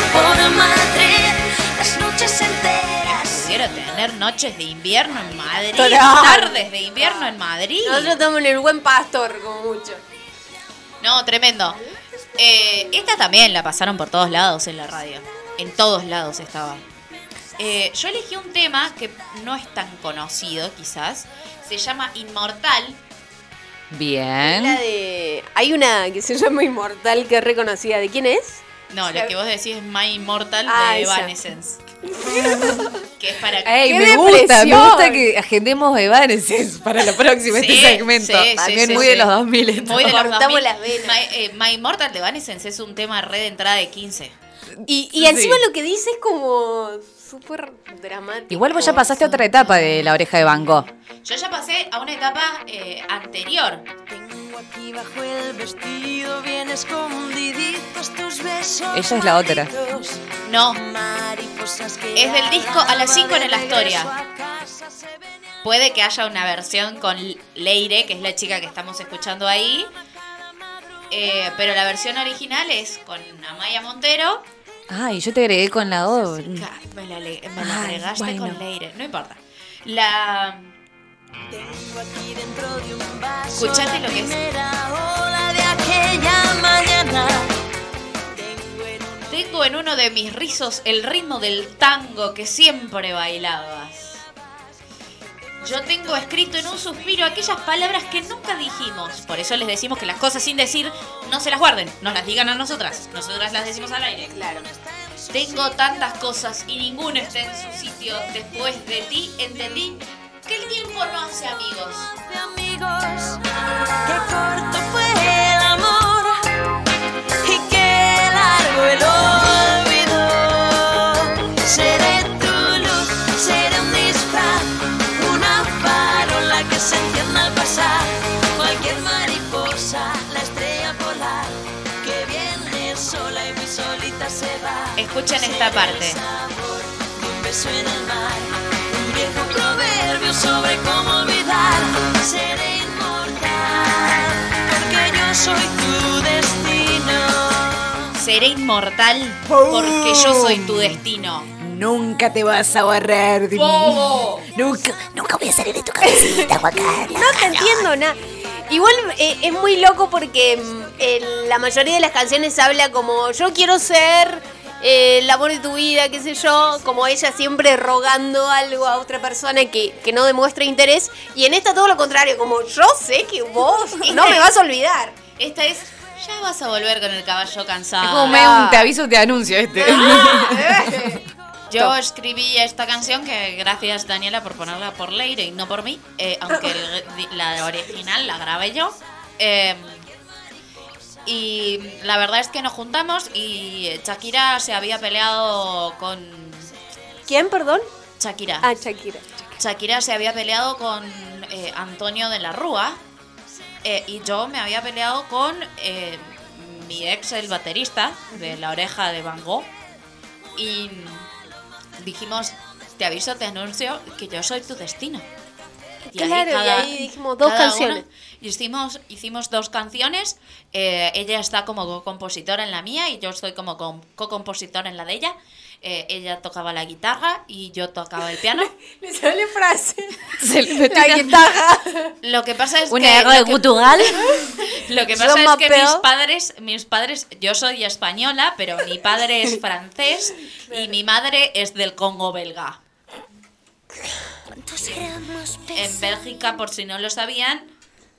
Noches de invierno en Madrid, Total. tardes de invierno en Madrid. Nosotros estamos en el buen pastor, como mucho. No, tremendo. Eh, esta también la pasaron por todos lados en la radio. En todos lados estaba. Eh, yo elegí un tema que no es tan conocido, quizás. Se llama Inmortal. La Bien. de. Hay una que se llama Inmortal que es reconocida. ¿De quién es? No, lo que vos decís es My Immortal Ah, de esa. Evanescence. que es para Ey, ¡Qué me gusta, me gusta que agendemos Evanescence para la próxima, Sí, este segmento. sí, También sí, muy sí. de los 2000. esto. Muy de los Cortamos 2000. las venas. My, eh, My Immortal de Evanescence es un tema re de entrada de 15. Y, y encima Sí. lo que dice es como súper dramático. Igual vos ya pasaste a otra etapa de la oreja de Van Gogh. Yo ya pasé a una etapa eh, anterior. Tengo aquí bajo el vestido bien escondiditos tus besos. Ella es la otra. No, Es del disco A las cinco en el de Astoria. regreso a casa se venían. puede que haya una versión con Leire, que es la chica que estamos escuchando ahí. Eh, pero la versión original es con Amaya Montero. Ay, yo te agregué con la. Ca- Me la, le- me la Ay, agregaste bueno. con Leire, no importa. La. Tengo aquí dentro de un vaso Escuchate lo que es. Tengo en uno de mis rizos el ritmo del tango que siempre bailabas. Yo tengo escrito en un suspiro aquellas palabras que nunca dijimos. Por eso les decimos que las cosas sin decir no se las guarden, nos las digan a nosotras. Nosotras las decimos al aire. Claro. Tengo tantas cosas y ninguno está en su sitio. Después de ti entendí que el tiempo no hace amigos. de amigos. Qué Escuchen esta parte. sabor de un beso en el mar, un viejo proverbio sobre cómo olvidar. Seré inmortal, porque yo soy tu destino. Seré inmortal porque yo soy tu destino. Nunca te vas a borrar de. Nunca. Nunca voy a salir de tu cabecita, Juan Carlos. No te entiendo nada. Igual eh, es muy loco porque mm, en la mayoría de las canciones habla como yo quiero ser eh, el amor de tu vida, qué sé yo, como ella siempre rogando algo a otra persona que, que no demuestra interés. Y en esta todo lo contrario, como yo sé que vos no me vas a olvidar. Esta es. Ya vas a volver con el caballo Es cansado. como medio un te aviso, te anuncio este. Yo escribí esta canción que gracias Daniela por ponerla por Leire y no por mí, eh, aunque el- la original la grabé yo. Eh, y la verdad es que nos juntamos y Shakira se había peleado con... ¿Quién, perdón? Shakira. Ah, Shakira. Shakira se había peleado con eh, Antonio de la Rúa eh, y yo me había peleado con eh, mi ex, el baterista de La Oreja de Van Gogh. Y dijimos, te aviso, te anuncio que yo soy tu destino. Claro, y ahí dijimos dos canciones. una- hicimos, hicimos dos canciones. eh, ella está como compositora en la mía y yo estoy como com- co-compositora en la de ella. Eh, ella tocaba la guitarra y yo tocaba el piano. Le sale frase. Se le La guitarra. Lo que pasa es una que, de lo que, lo pasa es que mis padres, mis padres, yo soy española, pero mi padre es francés y mi madre es del Congo belga. ¿Cuántos éramos En Bélgica, por si no lo sabían,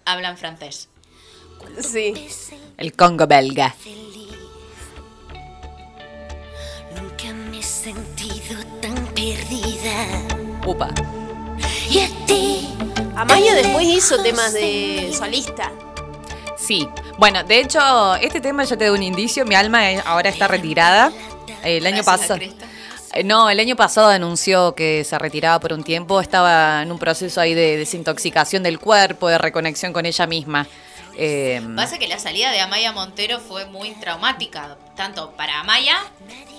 hablan francés. Sí. El Congo belga. feliz? Nunca me he sentido tan perdida. Upa. Y a ti. Amaya después hizo temas de solista. Sí. Bueno, de hecho, este tema ya te da un indicio. Mi alma ahora está retirada. El año pasado. Eh, No, el año pasado anunció que se retiraba por un tiempo. Estaba en un proceso ahí de desintoxicación del cuerpo, de reconexión con ella misma. Eh, Pasa que la salida de Amaya Montero fue muy traumática, tanto para Amaya,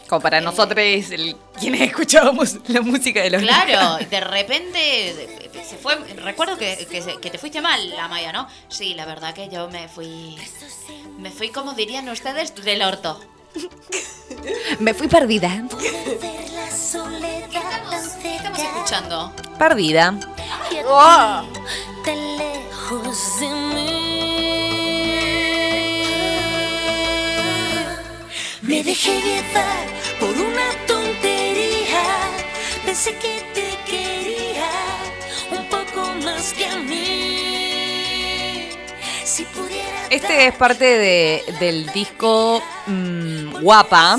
como para nosotros, el- quienes escuchábamos la música de los claro, de repente se fue, recuerdo que, que que te fuiste mal, Amaya, ¿no? Sí, la verdad que yo me fui, me fui como dirían ustedes, del orto. Me fui perdida. Ver la soledad tan ¿Qué estamos escuchando? Perdida. Oh. ti, tan lejos de mí. Me dejé llevar por una tontería. Pensé que te quería un poco más que a mí. Este es parte de, del disco mm, Guapa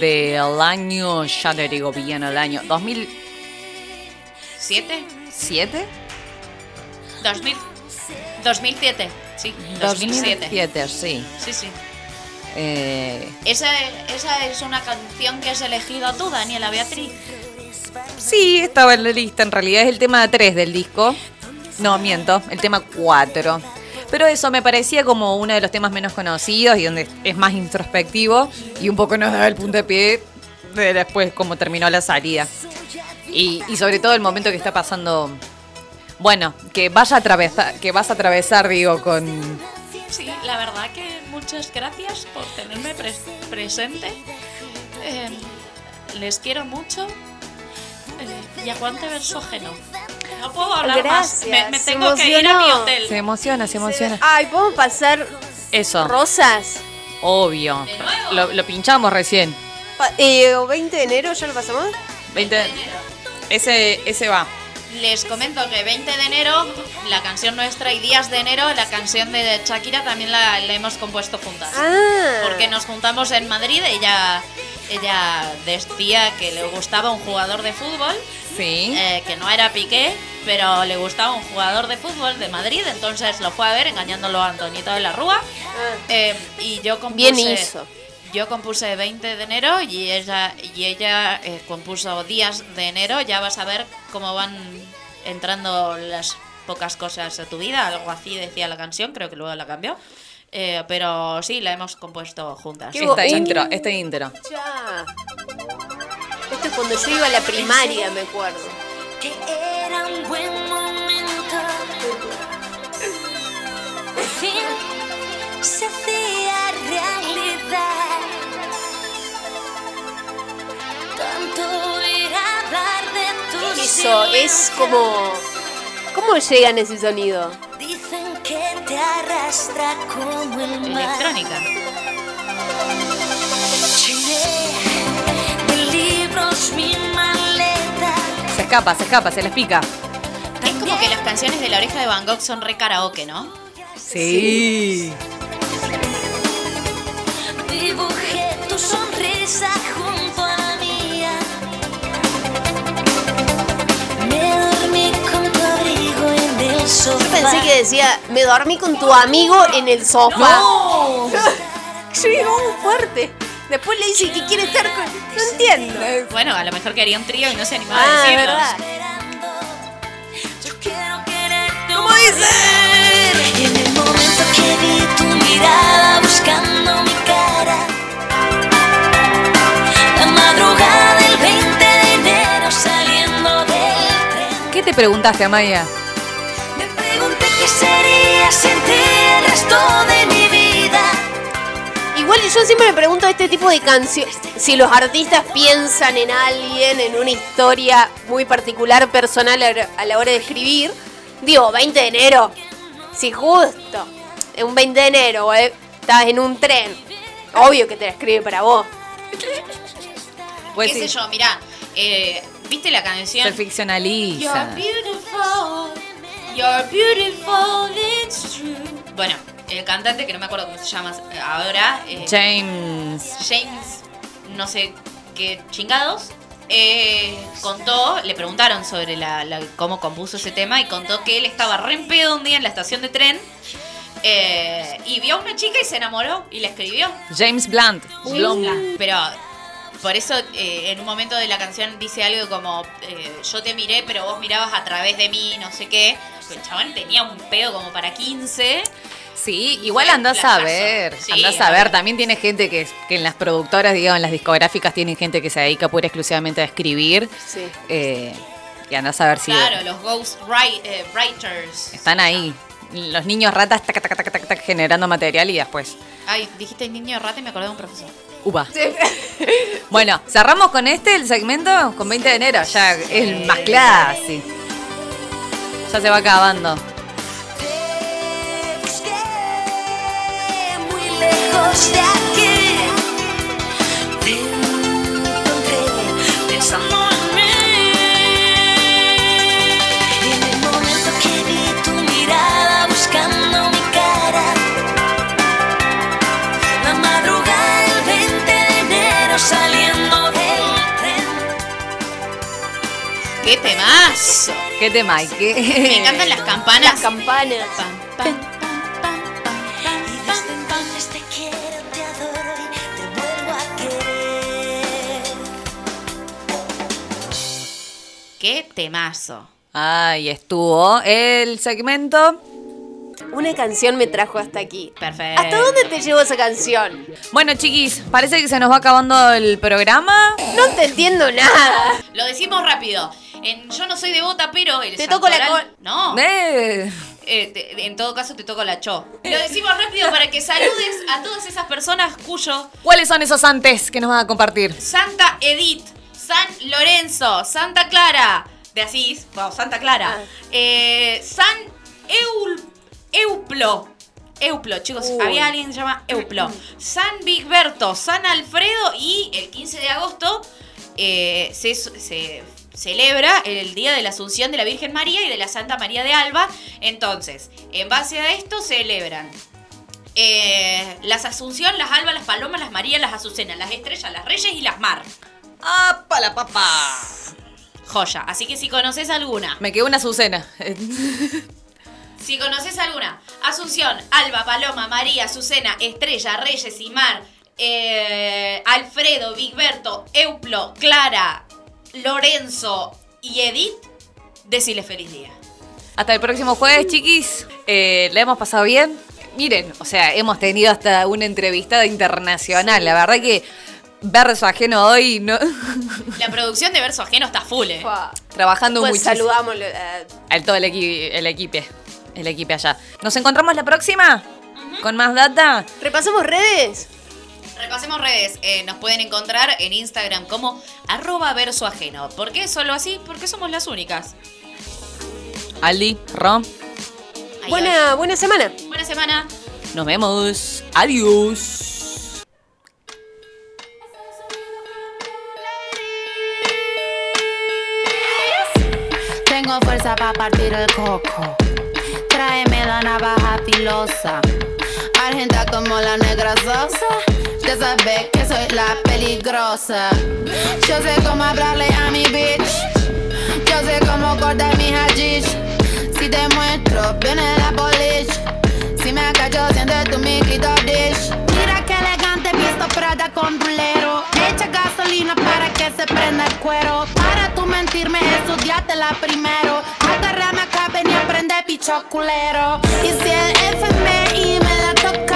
del año, ya te digo bien, el año ¿Siete? ¿Siete? 2000, 2007. Sí, 2007. 2007, sí. Sí, sí. Eh, Esa, esa es una canción que has elegido tú, Daniela Beatriz. sí, estaba en la lista. En realidad es el tema 3 del disco. No, miento, el tema 4. Pero eso me parecía como uno de los temas menos conocidos y donde es más introspectivo y un poco nos da el puntapié de después cómo terminó la salida. Y, y sobre todo el momento que está pasando. Bueno, que vaya a atravesar, que vas a atravesar, digo, con. Sí, la verdad que muchas gracias por tenerme pres- presente. Eh, les quiero mucho. Eh, y aguante verso ajeno. No puedo hablar Gracias, más. Me, me se tengo que ir a mi hotel. Se emociona, se emociona. Ay, ¿podemos pasar Eso, rosas? obvio. Lo, lo pinchamos recién. Pa- eh, ¿o 20 de enero ya lo pasamos? 20. Ese, ese va. Les comento que 20 de enero, la canción nuestra, y días de enero, la canción de Shakira también la, la hemos compuesto juntas. Ah. Porque nos juntamos en Madrid, ella, ella decía que le gustaba un jugador de fútbol, Sí. eh, que no era Piqué, pero le gustaba un jugador de fútbol de Madrid, entonces lo fue a ver engañándolo a Antonito de la Rúa. Ah. Eh, y yo compuse, Bien hizo. Yo compuse 20 de enero y ella, y ella eh, compuso días de enero. Ya vas a ver cómo van entrando las pocas cosas a tu vida. Algo así decía la canción, creo que luego la cambió. Eh, pero sí, la hemos compuesto juntas. Qué Esta bo- intro, esta intro. Ya. Esto es cuando yo iba a la primaria, me acuerdo. que era un buen momento. Se Eso es como. ¿Cómo llegan ese sonido? Dicen que te arrastra como el mar. Electrónica. Llené de libros mi maleta. Se escapa, se escapa, se les pica. Es como que las canciones de la oreja de Van Gogh son re karaoke, ¿no? Sí. Dibujé sofá. Yo pensé que decía, me dormí con tu amigo en el sofá. ¡No! Digo, muy fuerte. Después le dice que quiere estar con. No entiendo. Bueno, a lo mejor quería un trío y no se animaba Ah, a decirlo. verdad. Esperando. Yo quiero quererte ¿Cómo dice? Y en el momento que vi tu mirada buscando mi cara. La madrugada del 20 de enero saliendo del tren. ¿Qué te preguntaste, Amaya? Sería sin ti el resto de mi vida. Igual yo siempre me pregunto este tipo de canciones, si los artistas piensan en alguien, en una historia muy particular, personal a la- hora de escribir. Digo, 20 de enero, si justo, en un 20 de enero eh, estás en un tren, obvio que te la escribe para vos. Pues ¿Qué sé yo? Mirá, eh, ¿viste la canción? Se ficcionaliza. You're beautiful, you're beautiful, it's true. Bueno, el cantante, que no me acuerdo cómo se llama ahora, eh, James. James, no sé qué chingados, eh, contó, le preguntaron sobre la, la- cómo compuso ese tema y contó que él estaba re en pedo un día en la estación de tren eh, y vio a una chica y se enamoró y le escribió. James Blunt. Pero por eso eh, en un momento de la canción dice algo como eh, yo te miré pero vos mirabas a través de mí, no sé qué. El chabón tenía un pedo como para 15. Sí, igual andás a ver. Sí, andás a ver. También tiene gente que, que en las productoras, digamos, en las discográficas, tienen gente que se dedica pura y exclusivamente a escribir. Sí. Eh, y andás a ver si Claro, los ghost eh, writers. están ahí. Los niños ratas tac, tac, tac, tac, tac, generando material y después. Ay, dijiste niño rata y me acordé de un profesor. Upa. Bueno, cerramos con este el segmento con 20 de enero. Ya es el más clásico. Ya se va acabando. Te busqué muy lejos de ¡Qué temazo! ¿Qué tema hay? ¿Qué? Me encantan las campanas. Las campanas. Pam, pam. ¡Qué temazo! Ahí estuvo el segmento. Una canción me trajo hasta aquí. Perfecto. ¿Hasta dónde te llevó esa canción? Bueno, chiquis, parece que se nos va acabando el programa. No te entiendo nada. Lo decimos rápido. En Yo no soy devota, pero el Te toco la No. Eh, Eh, te- en todo caso te toco la cho. Lo decimos rápido para que saludes a todas esas personas cuyo ¿Cuáles son esos antes que nos van a compartir? Santa Edith, San Lorenzo, Santa Clara de Asís, wow, Santa Clara, Ah. eh, San Eul, Euplo. Euplo, chicos, Uy. había alguien que se llama Euplo. San Bigberto, San Alfredo y el 15 de agosto eh, se, se celebra el Día de la Asunción de la Virgen María y de la Santa María de Alba. Entonces, en base a esto celebran eh, las Asunción, las Alba, las Palomas, las Marías, las Azucenas, las Estrellas, las Reyes y las Mar. ¡Apa la papa! Joya. Así que si conoces alguna, Me quedó una Azucena. si conoces alguna, Asunción, Alba, Paloma, María, Azucena, Estrella, Reyes y Mar, eh, Alfredo, Bigberto, Euplo, Clara, Lorenzo y Edith, decile feliz día. Hasta el próximo jueves, chiquis. Eh, ¿La hemos pasado bien? Miren, o sea, hemos tenido hasta una entrevistada internacional. La verdad que verso ajeno hoy, no, La producción de verso ajeno está full, eh. Trabajando Pues muchísimo. saludamos. eh, Al todo el, equi- el equipe. El equipe allá. ¿Nos encontramos la próxima? ¿Con más data? Repasamos redes. Repasemos redes. Eh, nos pueden encontrar en Instagram como arroba verso ajeno. ¿Por qué solo así? Porque somos las únicas. Aldi, Rom, Buena, buena semana. Buena semana. nos vemos. Adiós. Tengo fuerza para partir el coco. Tráeme la navaja filosa. Argenta como la negra sosa. Ya sabes que soy la peligrosa. Yo sé cómo hablarle a mi bitch. Yo sé cómo cortar mi hashish. Si te muestro, viene la polish. Si me cacho, siente tu mi clitoris. Prada con rulero. Echa gasolina para que se prenda el cuero. Para tú mentirme, estudiátela primero. Agárrame acá, ven y aprende picho culero. Y si el FMI me la toca,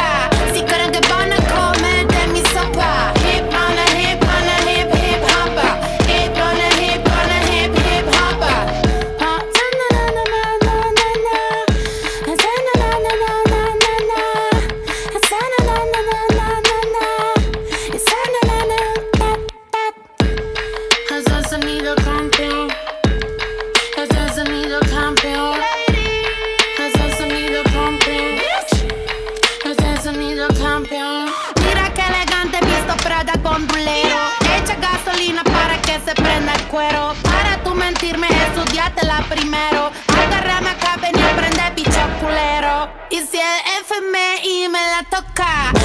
me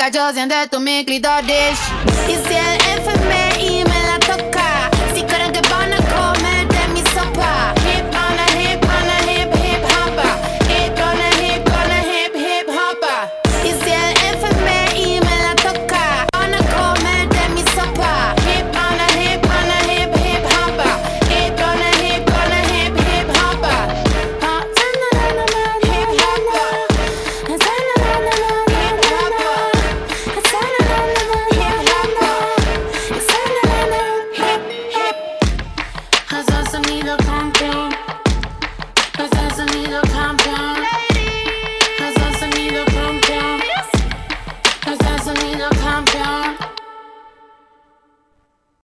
la polish. Si me cacho, siente tu mi clitoris. Y si el FMI